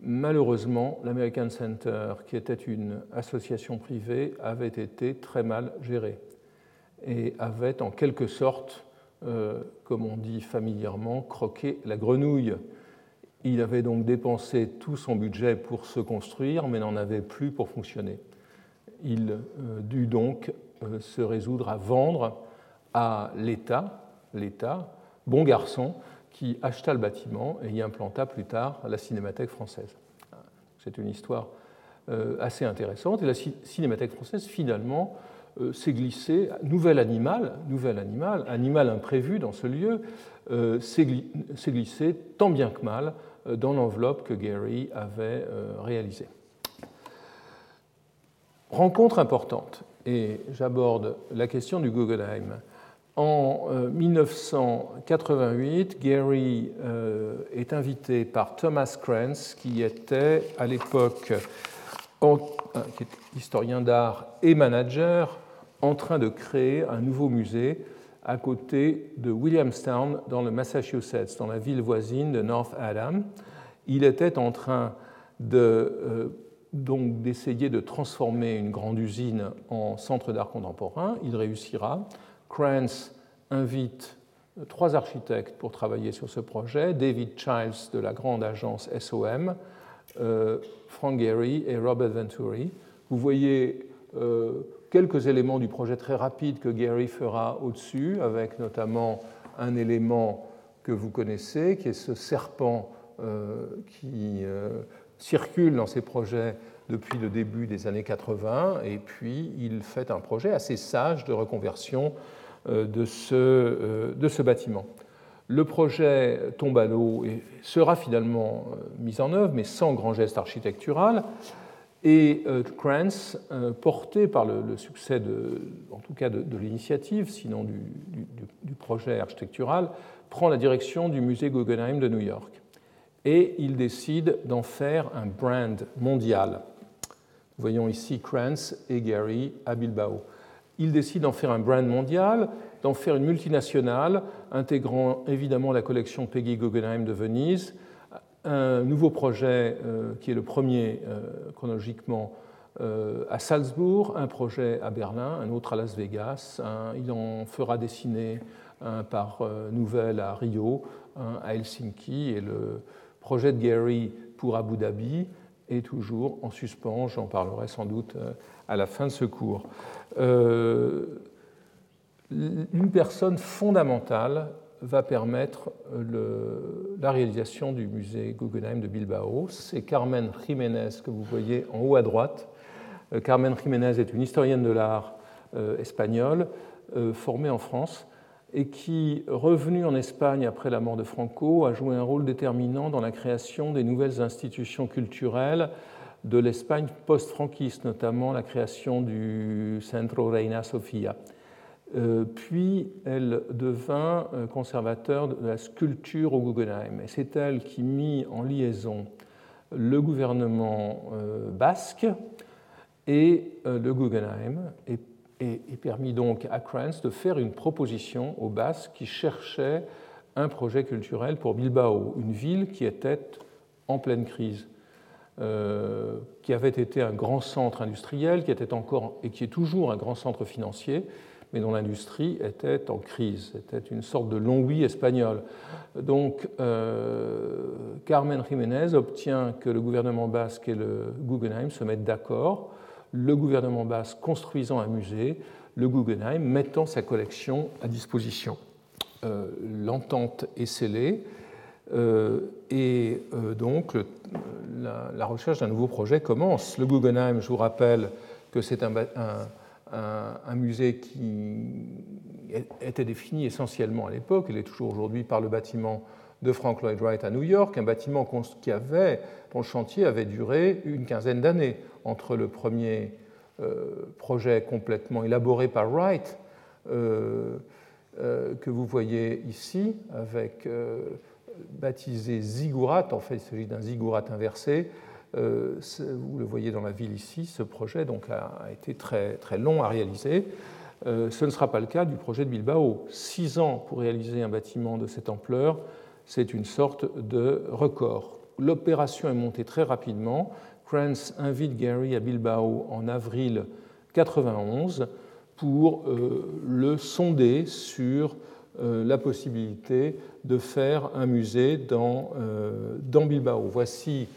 malheureusement, l'American Center, qui était une association privée, avait été très mal géré et avait en quelque sorte, euh, comme on dit familièrement, croqué la grenouille. Il avait donc dépensé tout son budget pour se construire, mais n'en avait plus pour fonctionner. Il euh, dut donc euh, se résoudre à vendre à l'État, l'État, bon garçon, qui acheta le bâtiment et y implanta plus tard la Cinémathèque française. C'est une histoire euh, assez intéressante. Et la Cinémathèque française, finalement, s'est glissée, nouvel animal, nouvel animal, animal imprévu dans ce lieu, s'est glissé tant bien que mal dans l'enveloppe que Gary avait réalisée. Rencontre importante, et j'aborde la question du Guggenheim. En 1988, euh, Gary euh, est invité par Thomas Krantz, qui était à l'époque euh, historien d'art et manager, en train de créer un nouveau musée à côté de Williamstown, dans le Massachusetts, dans la ville voisine de North Adam. Il était en train de, donc d'essayer de transformer une grande usine en centre d'art contemporain. Il réussira. Krantz invite trois architectes pour travailler sur ce projet, David Childs de la grande agence SOM, euh, Frank Gehry et Robert Venturi. Vous voyez euh, quelques éléments du projet très rapide que Gehry fera au-dessus, avec notamment un élément que vous connaissez, qui est ce serpent euh, qui circule dans ces projets depuis le début des années 80, et puis il fait un projet assez sage de reconversion euh, de ce, euh, bâtiment. Le projet tombe à l'eau et sera finalement euh, mis en œuvre, mais sans grand geste architectural. Et Krantz, porté par le, succès, de, en tout cas de, l'initiative, sinon du, projet architectural, prend la direction du musée Guggenheim de New York. Et il décide d'en faire un brand mondial. Voyons ici Krantz et Gary à Bilbao il décide d'en faire un brand mondial, d'en faire une multinationale, intégrant évidemment la collection Peggy Guggenheim de Venise, un nouveau projet euh, qui est le premier euh, chronologiquement euh, à Salzbourg, un projet à Berlin, un autre à Las Vegas, il en fera dessiner un par nouvelle à Rio, un à Helsinki, et le projet de Gary pour Abu Dhabi est toujours en suspens, j'en parlerai sans doute à la fin de ce cours. Une personne fondamentale va permettre le, la réalisation du musée Guggenheim de Bilbao. C'est Carmen Jiménez que vous voyez en haut à droite. Euh, Carmen Jiménez est une historienne de l'art euh, espagnole formée en France et qui, revenue en Espagne après la mort de Franco, a joué un rôle déterminant dans la création des nouvelles institutions culturelles de l'Espagne post-franquiste, notamment la création du Centro Reina Sofia. Euh, puis elle devint euh, conservateur de la sculpture au Guggenheim. Et c'est elle qui mit en liaison le gouvernement euh, basque et le Guggenheim et, permit donc à Kranz de faire une proposition aux Basques qui cherchaient un projet culturel pour Bilbao, une ville qui était en pleine crise qui avait été un grand centre industriel, qui était encore et qui est toujours un grand centre financier, mais dont l'industrie était en crise. C'était une sorte de long-oui espagnol. Donc, euh, Carmen Jiménez obtient que le gouvernement basque et le Guggenheim se mettent d'accord, le gouvernement basque construisant un musée, le Guggenheim mettant sa collection à disposition. l'entente est scellée et donc la, recherche d'un nouveau projet commence. Le Guggenheim, je vous rappelle que c'est un, musée qui était défini essentiellement à l'époque, il est toujours aujourd'hui par le bâtiment de Frank Lloyd Wright à New York, un bâtiment qui avait, dont le chantier avait duré une quinzaine d'années entre le premier euh, projet complètement élaboré par Wright, euh, euh, que vous voyez ici, avec baptisé ziggurat, en fait il s'agit d'un ziggurat inversé, vous le voyez dans la ville ici, ce projet a, été très, long à réaliser. ce ne sera pas le cas du projet de Bilbao. Six ans pour réaliser un bâtiment de cette ampleur, c'est une sorte de record. L'opération est montée très rapidement. Kranz invite Gary à Bilbao en avril 91 pour euh, le sonder sur euh, la possibilité de faire un musée dans, euh, dans Bilbao. Voici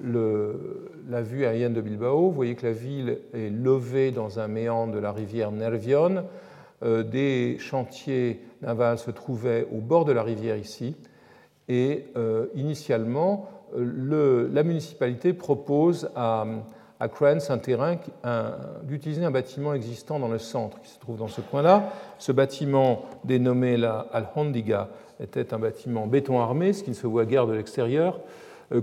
la vue aérienne de Bilbao. Vous voyez que la ville est levée dans un méandre de la rivière Nervion. des chantiers navals se trouvaient au bord de la rivière ici. Et initialement, la municipalité propose à, à un terrain, d'utiliser un bâtiment existant dans le centre qui se trouve dans ce coin-là. Ce bâtiment, dénommé la Alhondiga, était un bâtiment béton armé, ce qui ne se voit guère de l'extérieur, euh,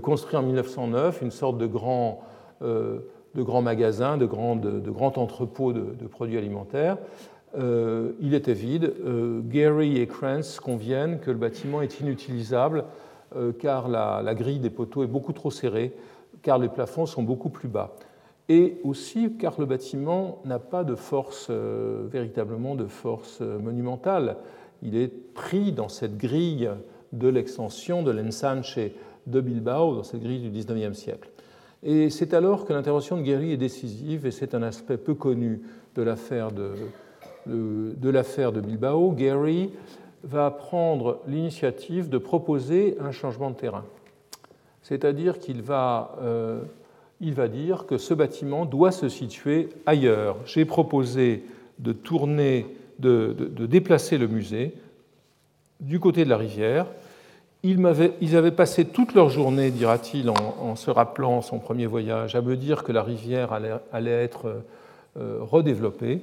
construit en 1909, une sorte de grand, euh, de grand magasin, de grand, de, grand entrepôt de, produits alimentaires. Euh, il était vide. Gary et Kranz conviennent que le bâtiment est inutilisable euh, car la, grille des poteaux est beaucoup trop serrée, car les plafonds sont beaucoup plus bas. Et aussi car le bâtiment n'a pas de force, euh, véritablement de force euh, monumentale. Il est pris dans cette grille de l'extension de l'ensanche de Bilbao, dans cette grille du XIXe siècle. Et c'est alors que l'intervention de Guéry est décisive, et c'est un aspect peu connu de l'affaire de, de, de, de Bilbao. Gary va prendre l'initiative de proposer un changement de terrain. C'est-à-dire qu'il va, euh, il va dire que ce bâtiment doit se situer ailleurs. J'ai proposé de tourner, de, déplacer le musée du côté de la rivière. Ils, avaient, passé toute leur journée, dira-t-il, en, se rappelant son premier voyage, à me dire que la rivière allait, être euh, redéveloppée.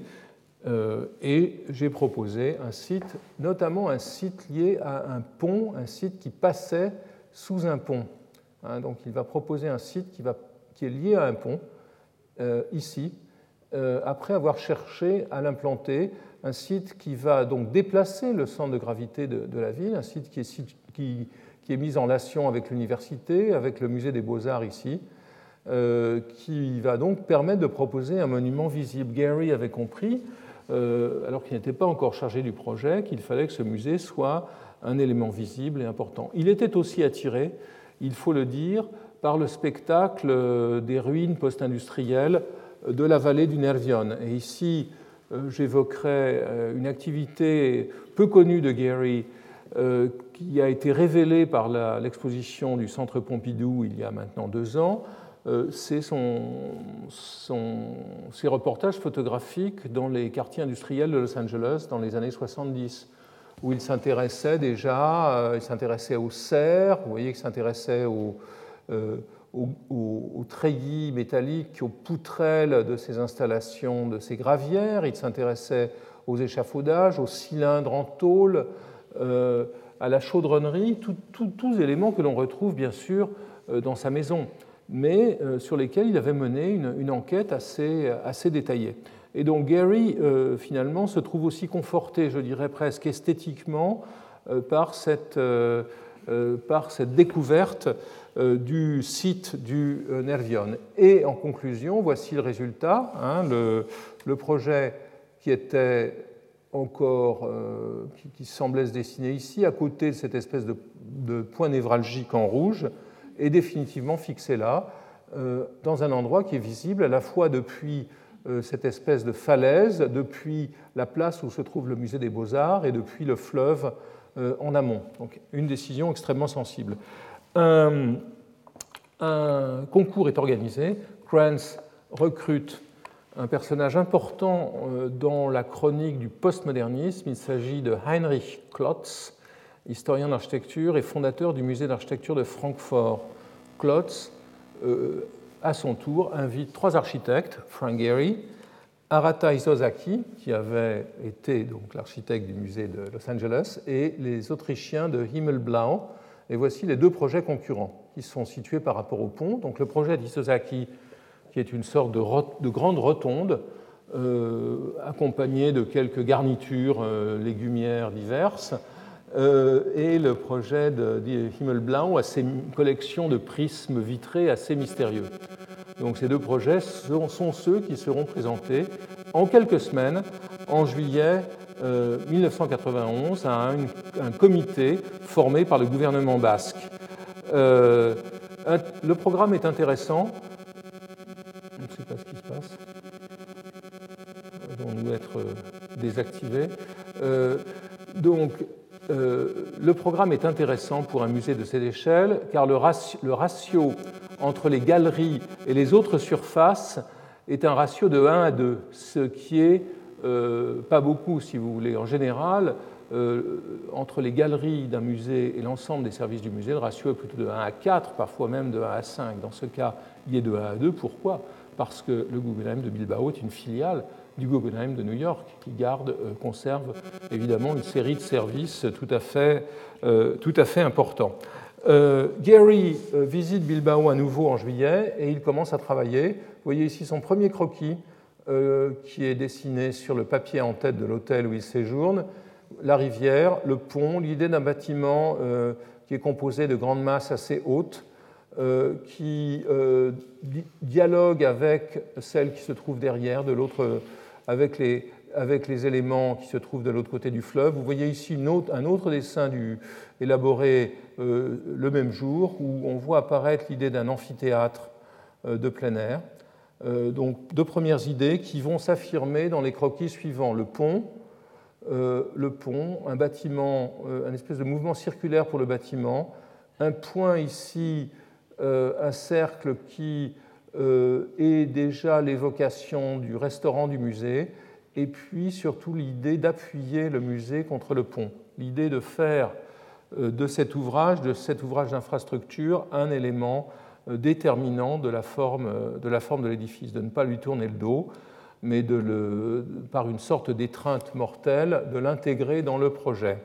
Euh, et j'ai proposé un site, notamment un site lié à un pont, un site qui passait sous un pont. Hein, donc il va proposer un site qui, est lié à un pont, euh, ici, euh, après avoir cherché à l'implanter, un site qui va donc déplacer le centre de gravité de, la ville, un site qui est, qui, est mis en relation avec l'université, avec le musée des beaux-arts ici, qui va donc permettre de proposer un monument visible. Gary avait compris euh, alors qu'il n'était pas encore chargé du projet, qu'il fallait que ce musée soit un élément visible et important. Il était aussi attiré, il faut le dire, par le spectacle des ruines post-industrielles de la vallée du Nervion. Et ici, euh, j'évoquerai euh, une activité peu connue de Gary qui a été révélée par l'exposition du Centre Pompidou il y a maintenant deux ans, euh, c'est ses reportages photographiques dans les quartiers industriels de Los Angeles dans les années 70, où il s'intéressait déjà, euh, il s'intéressait aux serres, vous voyez qu'il s'intéressait aux, euh, treillis métalliques, aux poutrelles de ces installations, de ces gravières, il s'intéressait aux échafaudages, aux cylindres en tôle, à la chaudronnerie, tous éléments que l'on retrouve bien sûr dans sa maison mais euh, sur lesquels il avait mené une, enquête assez, assez, détaillée. Et donc Gary, euh, finalement, se trouve aussi conforté, je dirais presque esthétiquement, euh, par, cette, par, cette, découverte du site du Nervion. Et en conclusion, voici le résultat. Hein, le, le, projet qui était encore, qui, qui, semblait se dessiner ici, à côté de cette espèce de, point névralgique en rouge, est définitivement fixé là, euh, dans un endroit qui est visible à la fois depuis euh, cette espèce de falaise, depuis la place où se trouve le musée des beaux-arts et depuis le fleuve euh, en amont. Donc une décision extrêmement sensible. Un, concours est organisé. Kranz recrute un personnage important dans la chronique du postmodernisme. Il s'agit de Heinrich Klotz, historien d'architecture et fondateur du musée d'architecture de Francfort. Klotz, à son tour, invite trois architectes, Frank Gehry, Arata Isozaki, qui avait été donc l'architecte du musée de Los Angeles, et les Autrichiens de Himmelblau. Et voici les deux projets concurrents qui sont situés par rapport au pont. Donc le projet d'Isozaki, qui est une sorte de, grande rotonde, euh, accompagnée de quelques garnitures euh, légumières diverses, euh, et le projet de, Himmelblau a ses collections de prismes vitrés assez mystérieux. Donc ces deux projets sont, ceux qui seront présentés en quelques semaines, en juillet 1991, euh, à un, comité formé par le gouvernement basque. Le programme est intéressant. Allons-nous être euh, désactivés. donc, le programme est intéressant pour un musée de cette échelle, car le ratio entre les galeries et les autres surfaces est un ratio de 1 à 2, ce qui est euh, pas beaucoup, si vous voulez. En général, euh, entre les galeries d'un musée et l'ensemble des services du musée, le ratio est plutôt de 1 à 4, parfois même de 1 à 5. Dans ce cas, il est de 1 à 2. Pourquoi? Parce que le Guggenheim de Bilbao est une filiale du Guggenheim de New York, qui garde, euh, conserve évidemment une série de services tout à fait, tout à fait importants. Euh, Gary euh, visite Bilbao à nouveau en juillet et il commence à travailler. Vous voyez ici son premier croquis euh, qui est dessiné sur le papier en tête de l'hôtel où il séjourne. La rivière, le pont, l'idée d'un bâtiment qui est composé de grandes masses assez hautes, qui dialogue avec celles qui se trouvent derrière, de l'autre, avec les, avec les éléments qui se trouvent de l'autre côté du fleuve. Vous voyez ici un autre dessin élaboré euh, le même jour où on voit apparaître l'idée d'un amphithéâtre euh, de plein air. Euh, donc deux premières idées qui vont s'affirmer dans les croquis suivants. Le pont, le pont, un bâtiment, un espèce de mouvement circulaire pour le bâtiment, un point ici, un cercle qui est déjà l'évocation du restaurant du musée, et puis surtout l'idée d'appuyer le musée contre le pont, l'idée de faire euh, de cet ouvrage, de cet ouvrage d'infrastructure, un élément euh, déterminant de la forme euh, de, la forme de l'édifice, de ne pas lui tourner le dos, mais de le, par une sorte d'étreinte mortelle, de l'intégrer dans le projet.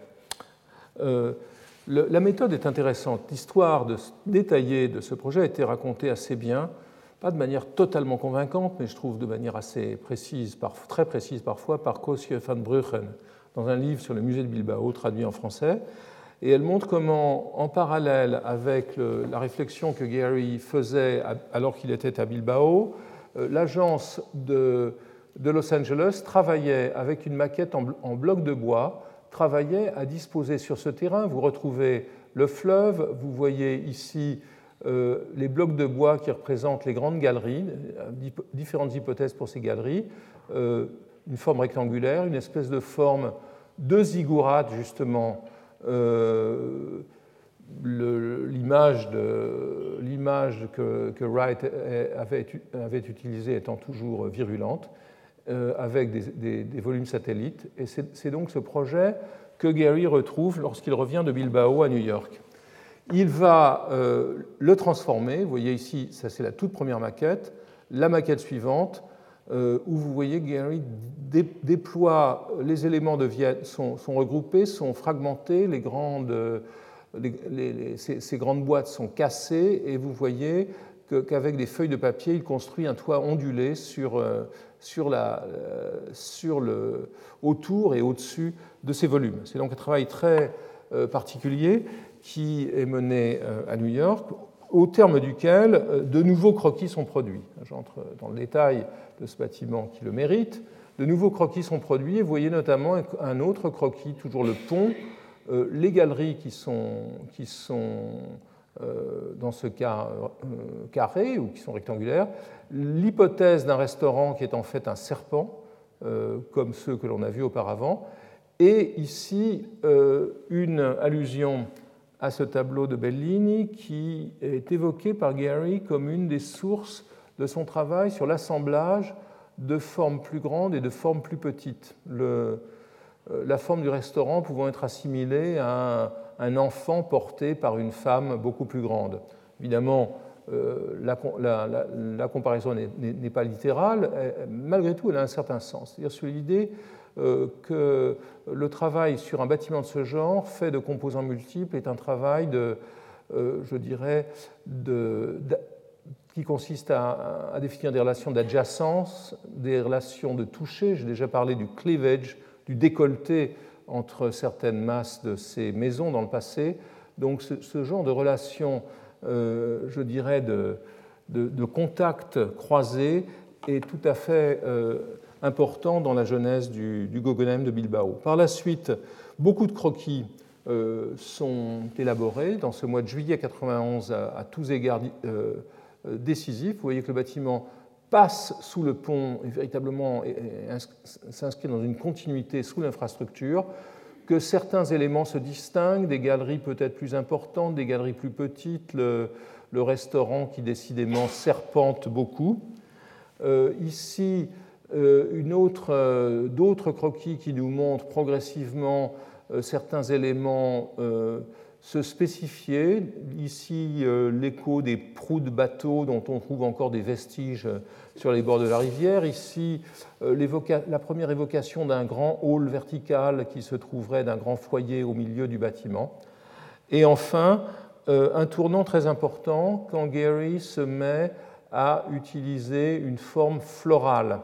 la méthode est intéressante. L'histoire détaillée de ce projet a été racontée assez bien pas de manière totalement convaincante, mais je trouve de manière assez précise, très précise parfois, par Kosje van Bruggen, dans un livre sur le musée de Bilbao, traduit en français. Et elle montre comment, en parallèle avec la réflexion que Gary faisait alors qu'il était à Bilbao, euh, l'agence de, Los Angeles travaillait avec une maquette en, en bloc de bois, travaillait à disposer sur ce terrain. Vous retrouvez le fleuve, vous voyez ici les blocs de bois qui représentent les grandes galeries, euh, différentes hypothèses pour ces galeries, euh, une forme rectangulaire, une espèce de forme de ziggurat, justement, l'image que, Wright avait, utilisée étant toujours virulente, avec des, volumes satellites. Et c'est donc ce projet que Gary retrouve lorsqu'il revient de Bilbao à New York. Il va euh, le transformer. Vous voyez ici, ça c'est la toute première maquette. La maquette suivante, euh, où vous voyez Gary déploie les éléments de Vienne, sont, regroupés, sont fragmentés, les grandes, ces, grandes boîtes sont cassées, et vous voyez qu'avec des feuilles de papier, il construit un toit ondulé sur, euh, sur, la, sur le, autour et au-dessus de ces volumes. C'est donc un travail très particulier qui est mené euh, à New York, au terme duquel euh, de nouveaux croquis sont produits. J'entre dans le détail de ce bâtiment qui le mérite. De nouveaux croquis sont produits vous voyez notamment un autre croquis, toujours le pont, euh, les galeries qui sont, qui sont dans ce cas carrés ou qui sont rectangulaires, l'hypothèse d'un restaurant qui est en fait un serpent, comme ceux que l'on a vus auparavant, et ici une allusion à ce tableau de Bellini qui est évoqué par Gary comme une des sources de son travail sur l'assemblage de formes plus grandes et de formes plus petites. Euh, la forme du restaurant pouvant être assimilée à un, enfant porté par une femme beaucoup plus grande. Évidemment, euh, la, comparaison n'est pas littérale, malgré tout, elle a un certain sens. C'est-à-dire sur l'idée que le travail sur un bâtiment de ce genre, fait de composants multiples, est un travail de, je dirais, qui consiste à, définir des relations d'adjacence, des relations de toucher. J'ai déjà parlé du cleavage, du décolleté entre certaines masses de ces maisons dans le passé. Donc ce, genre de relation, euh, je dirais, de, de, contact croisé est tout à fait euh, important dans la genèse du, du, de Bilbao. Par la suite, beaucoup de croquis euh, sont élaborés dans ce mois de juillet 91 à, tous égards décisifs. Vous voyez que le bâtiment passe sous le pont et véritablement s'inscrit dans une continuité sous l'infrastructure, que certains éléments se distinguent, des galeries peut-être plus importantes, des galeries plus petites, le, restaurant qui décidément serpente beaucoup. Euh, ici, euh, euh, d'autres croquis qui nous montrent progressivement certains éléments se spécifier. Ici, euh, l'écho des proues de bateaux dont on trouve encore des vestiges euh, sur les bords de la rivière. Ici, euh, la première évocation d'un grand hall vertical qui se trouverait d'un grand foyer au milieu du bâtiment. Et enfin, un tournant très important quand Gary se met à utiliser une forme florale,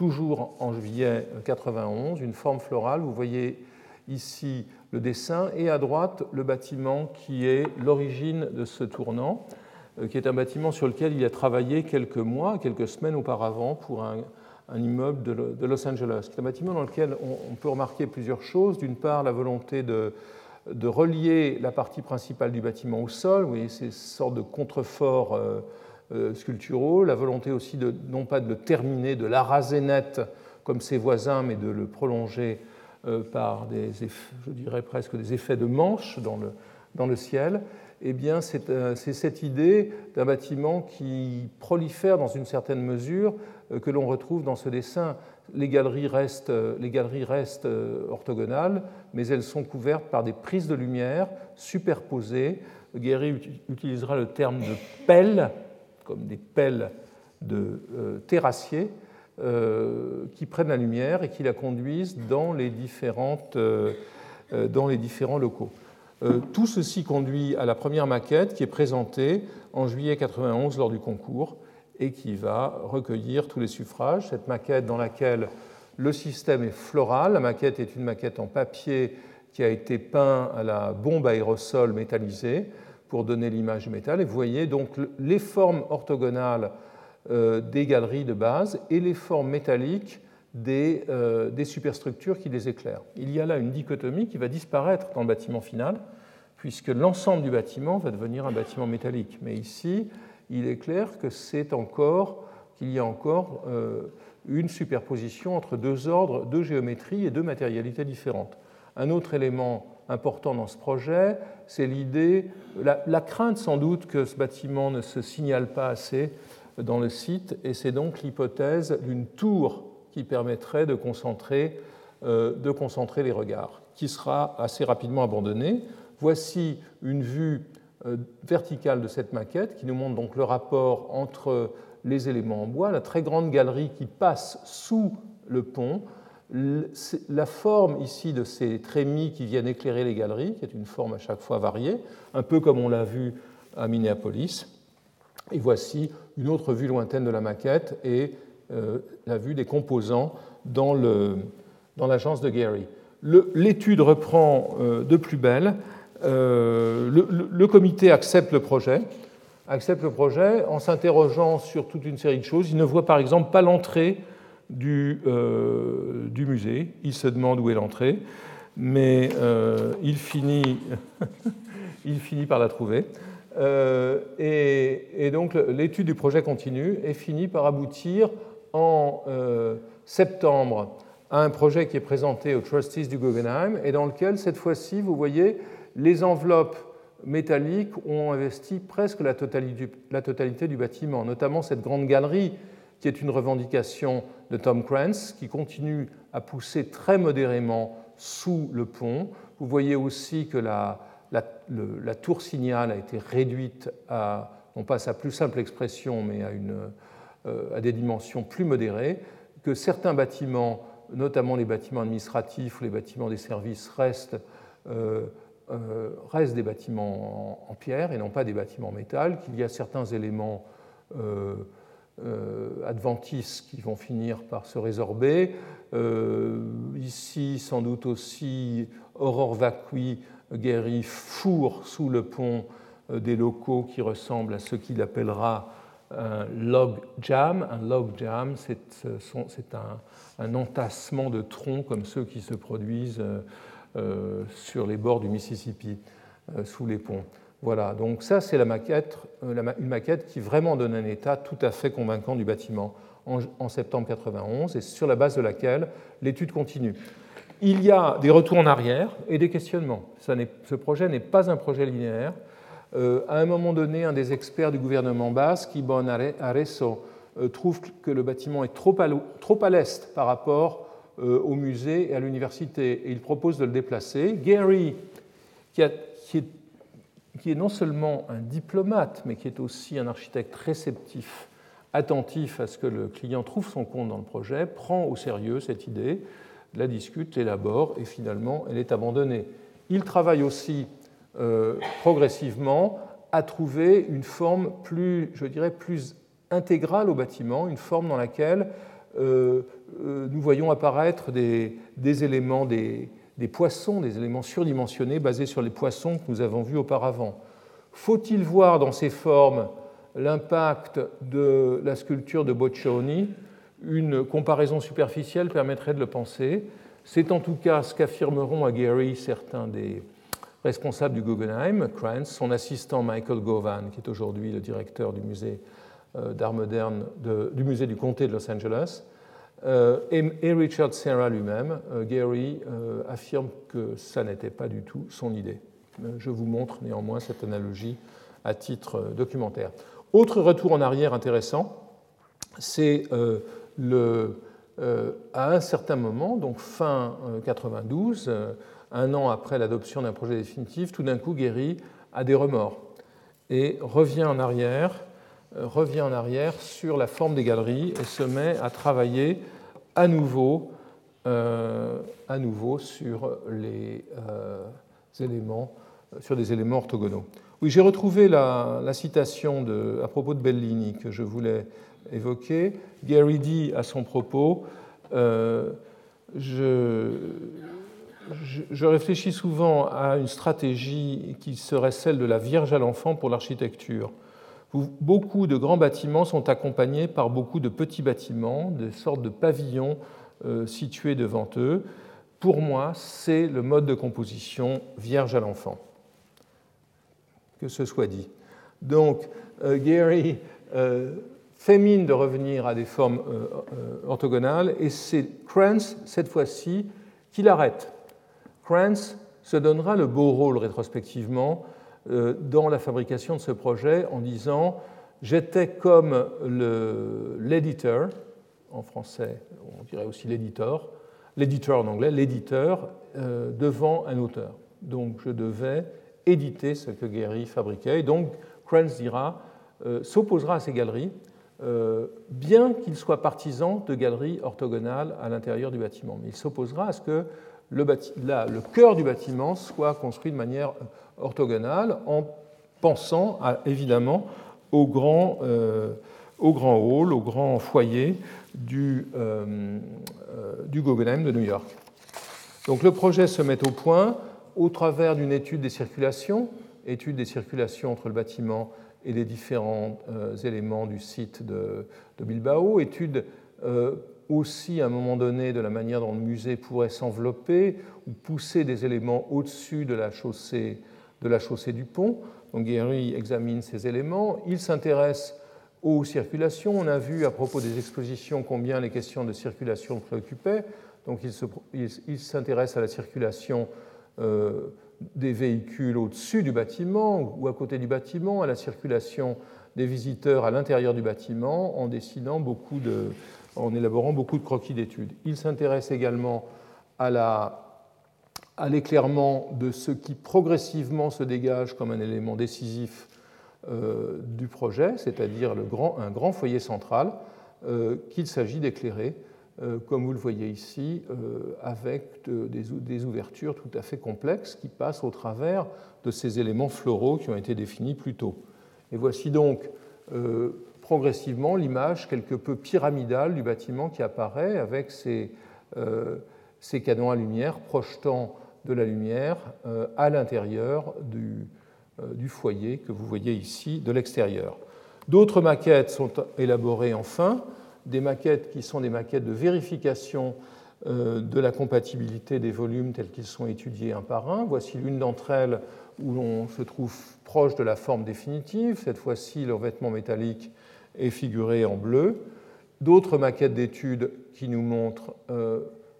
toujours en juillet 91, une forme florale. Vous voyez ici le dessin, et à droite le bâtiment qui est l'origine de ce tournant, euh, qui est un bâtiment sur lequel il a travaillé quelques mois, quelques semaines auparavant pour un, immeuble de, Los Angeles. C'est un bâtiment dans lequel on, peut remarquer plusieurs choses. D'une part, la volonté de, de, relier la partie principale du bâtiment au sol, vous voyez ces sortes de contreforts euh, sculpturaux, la volonté aussi de, non pas de le terminer, de l'araser net comme ses voisins, mais de le prolonger euh, par des, je dirais presque des effets de manche dans le, dans le ciel, eh bien, euh, c'est cette idée d'un bâtiment qui prolifère dans une certaine mesure euh, que l'on retrouve dans ce dessin. Les galeries restent, les galeries restent orthogonales, mais elles sont couvertes par des prises de lumière superposées. Guéry utilisera le terme de pelles, comme des pelles de terrassiers, euh, qui prennent la lumière et qui la conduisent dans les, différentes, euh, euh, dans les différents locaux. Tout ceci conduit à la première maquette qui est présentée en juillet 91 lors du concours et qui va recueillir tous les suffrages. Cette maquette dans laquelle le système est floral, la maquette est une maquette en papier qui a été peint à la bombe aérosol métallisée pour donner l'image métal. Et vous voyez donc les formes orthogonales euh, des galeries de base et les formes métalliques euh, des, superstructures qui les éclairent. Il y a là une dichotomie qui va disparaître dans le bâtiment final, puisque l'ensemble du bâtiment va devenir un bâtiment métallique. Mais ici, il est clair que c'est encore qu'il y a encore euh, une superposition entre deux ordres, deux géométries et deux matérialités différentes. Un autre élément important dans ce projet, c'est l'idée, la, crainte sans doute que ce bâtiment ne se signale pas assez dans le site, et c'est donc l'hypothèse d'une tour qui permettrait de concentrer, euh, les regards, qui sera assez rapidement abandonnée. Voici une vue euh, verticale de cette maquette qui nous montre donc le rapport entre les éléments en bois, la très grande galerie qui passe sous le pont, la forme ici de ces trémies qui viennent éclairer les galeries, qui est une forme à chaque fois variée, un peu comme on l'a vu à Minneapolis. Et voici une autre vue lointaine de la maquette et euh, la vue des composants dans l'agence de Gary. L'étude reprend euh, de plus belle. Euh, le, comité accepte le projet, accepte le projet en s'interrogeant sur toute une série de choses. Il ne voit par exemple pas l'entrée du, du, musée. Il se demande où est l'entrée, mais il finit, (laughs) il finit par la trouver. Euh, et, donc l'étude du projet continue et finit par aboutir en euh, septembre à un projet qui est présenté aux trustees du Guggenheim et dans lequel, cette fois-ci, vous voyez, les enveloppes métalliques ont investi presque la totalité, du bâtiment, notamment cette grande galerie qui est une revendication de Tom Krantz, qui continue à pousser très modérément sous le pont. Vous voyez aussi que la, la, tour signal a été réduite à, non pas à sa plus simple expression, mais à, une, euh, à des dimensions plus modérées, que certains bâtiments, notamment les bâtiments administratifs ou les bâtiments des services, restent, euh, euh, restent des bâtiments en, pierre et non pas des bâtiments en métal, qu'il y a certains éléments adventices qui vont finir par se résorber. ici, sans doute aussi, Aurore Vacui Guéry fourre sous le pont euh, des locaux qui ressemblent à ce qu'il appellera un log jam. Un log jam, c'est un, entassement de troncs comme ceux qui se produisent euh, euh, sur les bords du Mississippi, sous les ponts. Voilà, donc ça c'est la maquette, une maquette qui vraiment donne un état tout à fait convaincant du bâtiment en, septembre 91 et sur la base de laquelle l'étude continue il y a des retours en arrière et des questionnements. ce projet n'est pas un projet linéaire. Euh, à un moment donné, un des experts du gouvernement basque, Ibon Areso, euh, trouve que le bâtiment est trop à, l'est par rapport euh, au musée et à l'université, et il propose de le déplacer. Gary, qui, est, qui est non seulement un diplomate, mais qui est aussi un architecte réceptif, attentif à ce que le client trouve son compte dans le projet, prend au sérieux cette idée la discute, l'élabore et finalement elle est abandonnée. Il travaille aussi euh, progressivement à trouver une forme plus, je dirais, plus intégrale au bâtiment, une forme dans laquelle euh, euh, nous voyons apparaître des, éléments, des, des, poissons, des éléments surdimensionnés basés sur les poissons que nous avons vus auparavant. Faut-il voir dans ces formes l'impact de la sculpture de Boccioni? Une comparaison superficielle permettrait de le penser. C'est en tout cas ce qu'affirmeront à Gary certains des responsables du Guggenheim, Krantz, son assistant Michael Govan, qui est aujourd'hui le directeur du musée euh, d'art moderne du musée du comté de Los Angeles, et, Richard Serra lui-même. Euh, Gary affirme que ça n'était pas du tout son idée. Je vous montre néanmoins cette analogie à titre documentaire. Autre retour en arrière intéressant, c'est euh, à un certain moment, donc fin 92, euh, euh, un an après l'adoption d'un projet définitif, tout d'un coup, Guéry a des remords et revient en arrière, revient en arrière sur la forme des galeries et se met à travailler à nouveau, nouveau sur les éléments, sur des éléments orthogonaux. Oui, j'ai retrouvé la, citation à propos de Bellini que je voulais évoqué. Gary dit à son propos euh, je, réfléchis souvent à une stratégie qui serait celle de la Vierge à l'enfant pour l'architecture. Beaucoup de grands bâtiments sont accompagnés par beaucoup de petits bâtiments, des sortes de pavillons euh, situés devant eux. Pour moi, c'est le mode de composition Vierge à l'enfant. Que ce soit dit. Donc, euh, Gary fait mine de revenir à des formes euh, euh, orthogonales, et c'est Krantz, cette fois-ci, qui l'arrête. Krantz se donnera le beau rôle rétrospectivement euh, dans la fabrication de ce projet en disant J'étais comme l'éditeur, en français on dirait aussi l'éditeur, l'éditeur en anglais, l'éditeur devant un auteur. Donc je devais éditer ce que Gary fabriquait. Et donc Krantz dira, s'opposera à ces galeries euh, bien qu'il soit partisan de galeries orthogonales à l'intérieur du bâtiment. Mais il s'opposera à ce que le, le, cœur du bâtiment soit construit de manière euh, orthogonale en pensant évidemment au grand, euh, au grand hall, au grand foyer du, du Guggenheim de New York. Donc le projet se met au point au travers d'une étude des circulations, étude des circulations entre le bâtiment et les différents euh, éléments du site de, Bilbao, étude euh, aussi à un moment donné de la manière dont le musée pourrait s'envelopper ou pousser des éléments au-dessus de la chaussée de la chaussée du pont. Donc Guéry examine ces éléments. Il s'intéresse aux circulations. On a vu à propos des expositions combien les questions de circulation préoccupaient. Donc il s'intéresse à la circulation euh, des véhicules au-dessus du bâtiment ou à côté du bâtiment, à la circulation des visiteurs à l'intérieur du bâtiment en dessinant beaucoup de, en élaborant beaucoup de croquis d'études. Il s'intéresse également à à l'éclairement de ce qui progressivement se dégage comme un élément décisif euh, du projet, c'est-à-dire un grand foyer central euh, qu'il s'agit d'éclairer, euh, comme vous le voyez ici, avec des, ouvertures tout à fait complexes qui passent au travers de ces éléments floraux qui ont été définis plus tôt. Et voici donc progressivement l'image quelque peu pyramidale du bâtiment qui apparaît avec ces, ces canons à lumière projetant de la lumière euh, à l'intérieur du, euh, du, foyer que vous voyez ici de l'extérieur. D'autres maquettes sont élaborées enfin, des maquettes qui sont des maquettes de vérification euh, de la compatibilité des volumes tels qu'ils sont étudiés un par un. Voici l'une d'entre elles où l'on se trouve proche de la forme définitive. Cette fois-ci, le revêtement métallique est figuré en bleu. D'autres maquettes d'études qui nous montrent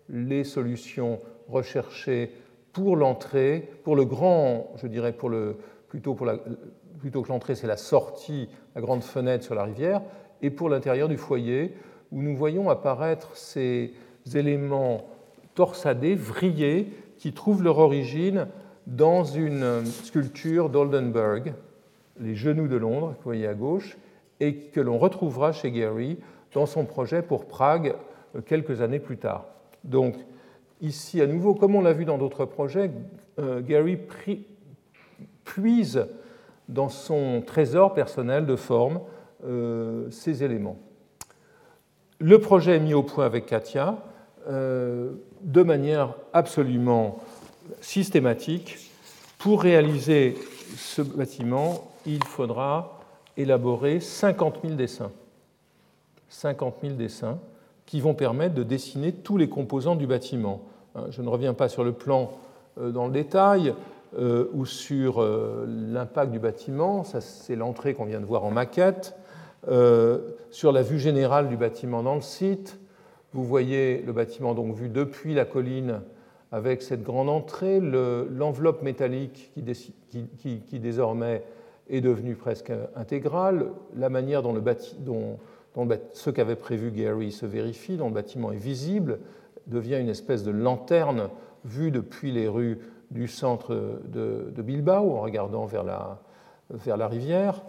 les solutions recherchées pour l'entrée, pour le grand, je dirais plutôt, plutôt que l'entrée, c'est la sortie, la grande fenêtre sur la rivière, et pour l'intérieur du foyer, où nous voyons apparaître ces éléments torsadés, vrillés, qui trouvent leur origine dans une sculpture d'Oldenburg, les genoux de Londres, que vous voyez à gauche, et que l'on retrouvera chez Gary dans son projet pour Prague euh, quelques années plus tard. Donc, ici, à nouveau, comme on l'a vu dans d'autres projets, euh, Gary puise dans son trésor personnel de forme euh, ces éléments. Le projet est mis au point avec Katia euh, de manière absolument systématique. Pour réaliser ce bâtiment, il faudra élaborer 50 000 dessins. 50 000 dessins qui vont permettre de dessiner tous les composants du bâtiment. Hein, je ne reviens pas sur le plan euh, dans le détail ou sur l'impact du bâtiment, ça c'est l'entrée qu'on vient de voir en maquette. Euh, sur la vue générale du bâtiment dans le site. Vous voyez le bâtiment donc vu depuis la colline avec cette grande entrée, l'enveloppe métallique qui, désormais est devenue presque intégrale, la manière dont, le dont, dont ce qu'avait prévu Gary se vérifie, dont le bâtiment est visible, devient une espèce de lanterne vue depuis les rues du centre de, Bilbao en regardant vers la, vers la rivière.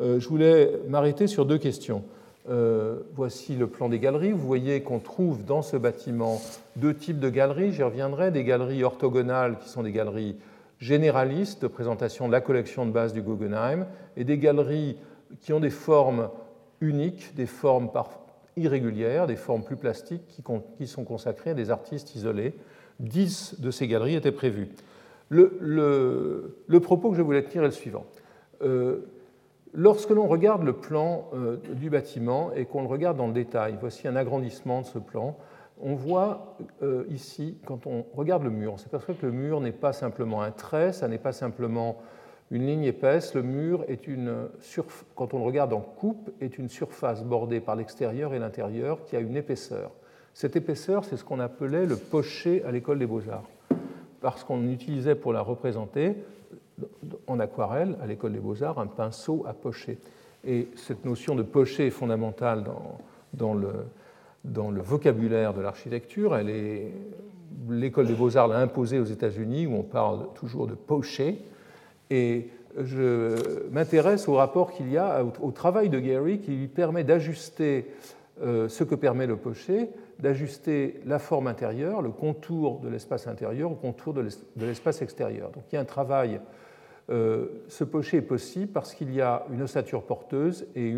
Euh, je voulais m'arrêter sur deux questions. Euh, voici le plan des galeries. Vous voyez qu'on trouve dans ce bâtiment deux types de galeries. J'y reviendrai. Des galeries orthogonales qui sont des galeries généralistes de présentation de la collection de base du Guggenheim et des galeries qui ont des formes uniques, des formes irrégulières, des formes plus plastiques qui, sont consacrées à des artistes isolés. Dix de ces galeries étaient prévues. Le, propos que je voulais tenir est le suivant. Euh, Lorsque l'on regarde le plan euh, du bâtiment et qu'on le regarde dans le détail, voici un agrandissement de ce plan, on voit euh, ici, quand on regarde le mur, on s'aperçoit que le mur n'est pas simplement un trait, ça n'est pas simplement une ligne épaisse, le mur est une, quand on le regarde en coupe, est une surface bordée par l'extérieur et l'intérieur qui a une épaisseur. Cette épaisseur, c'est ce qu'on appelait le pocher à l'école des beaux-arts, parce qu'on utilisait pour la représenter en aquarelle, à l'école des beaux-arts, un pinceau à pocher. Et cette notion de pocher est fondamentale dans, le, dans le, vocabulaire de l'architecture. L'école des beaux-arts l'a imposée aux États-Unis, où on parle toujours de pocher. Et je m'intéresse au rapport qu'il y a au, travail de Gary qui lui permet d'ajuster euh, ce que permet le pocher, d'ajuster la forme intérieure, le contour de l'espace intérieur au contour de l'espace extérieur. Donc il y a un travail euh, ce pocher est possible parce qu'il y a une ossature porteuse et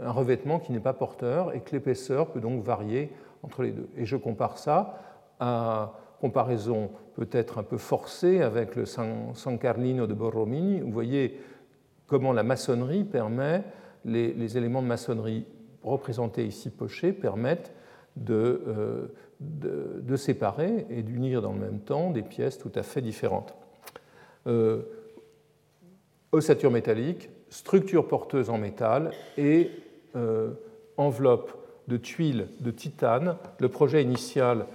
un revêtement qui n'est pas porteur et que l'épaisseur peut donc varier entre les deux. Et je compare ça à comparaison peut-être un peu forcée avec le San, Carlino de Borromini. Vous voyez comment la maçonnerie permet, les, éléments de maçonnerie représentés ici pochés permettent de, euh, de, séparer et d'unir dans le même temps des pièces tout à fait différentes. Euh, ossature métallique, structure porteuse en métal et euh, enveloppe de tuiles de titane. Le projet initial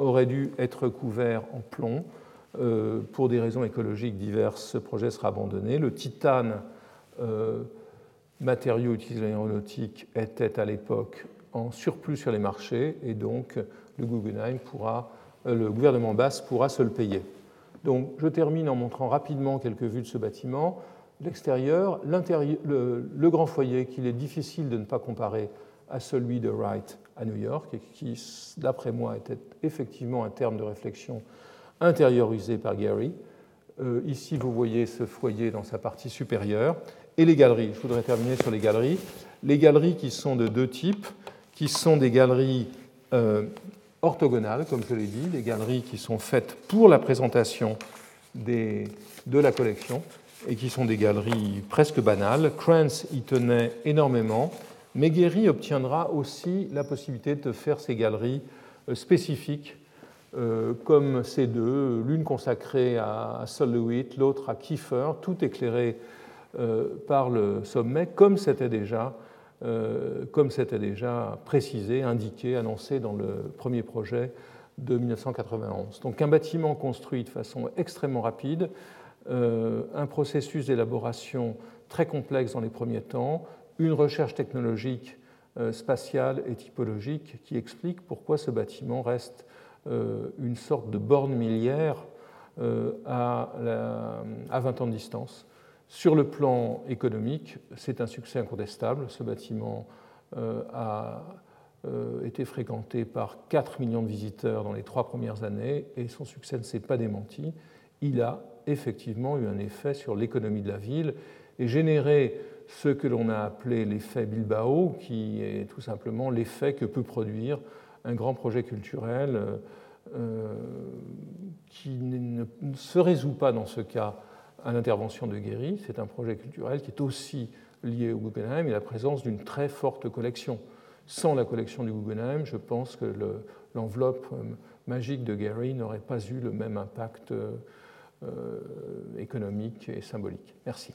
aurait dû être couvert en plomb. Euh, pour des raisons écologiques diverses, ce projet sera abandonné. Le titane euh, matériaux utilisés dans l'aéronautique étaient à l'époque en surplus sur les marchés et donc le Guggenheim pourra, euh, gouvernement basse pourra se le payer. Donc je termine en montrant rapidement quelques vues de ce bâtiment. L'extérieur, le, le, grand foyer qu'il est difficile de ne pas comparer à celui de Wright à New York et qui, d'après moi, était effectivement un terme de réflexion intériorisé par Gary. Euh, ici, vous voyez ce foyer dans sa partie supérieure. Et les galeries. Je voudrais terminer sur les galeries. Les galeries qui sont de deux types, qui sont des galeries euh, orthogonales, comme je l'ai dit, des galeries qui sont faites pour la présentation de la collection et qui sont des galeries presque banales. Kranz y tenait énormément, mais Guéry obtiendra aussi la possibilité de faire ces galeries euh, spécifiques, euh, comme ces deux, l'une consacrée à Sol Lewitt, l'autre à Kiefer, tout éclairé euh, par le sommet, comme c'était déjà, comme c'était déjà précisé, indiqué, annoncé dans le premier projet de 1991. Donc un bâtiment construit de façon extrêmement rapide, un processus d'élaboration très complexe dans les premiers temps, une recherche technologique euh, spatiale et typologique qui explique pourquoi ce bâtiment reste euh, une sorte de borne millière euh, à, 20 ans de distance. Sur le plan économique, c'est un succès incontestable. Ce bâtiment a été fréquenté par 4 millions de visiteurs dans les trois premières années et son succès ne s'est pas démenti. Il a effectivement eu un effet sur l'économie de la ville et généré ce que l'on a appelé l'effet Bilbao, qui est tout simplement l'effet que peut produire un grand projet culturel euh, qui ne, se résout pas dans ce cas à l'intervention de Guéry. C'est un projet culturel qui est aussi lié au Guggenheim et la présence d'une très forte collection. Sans la collection du Guggenheim, je pense que l'enveloppe euh, magique de Gary n'aurait pas eu le même impact euh, économique et symbolique. Merci.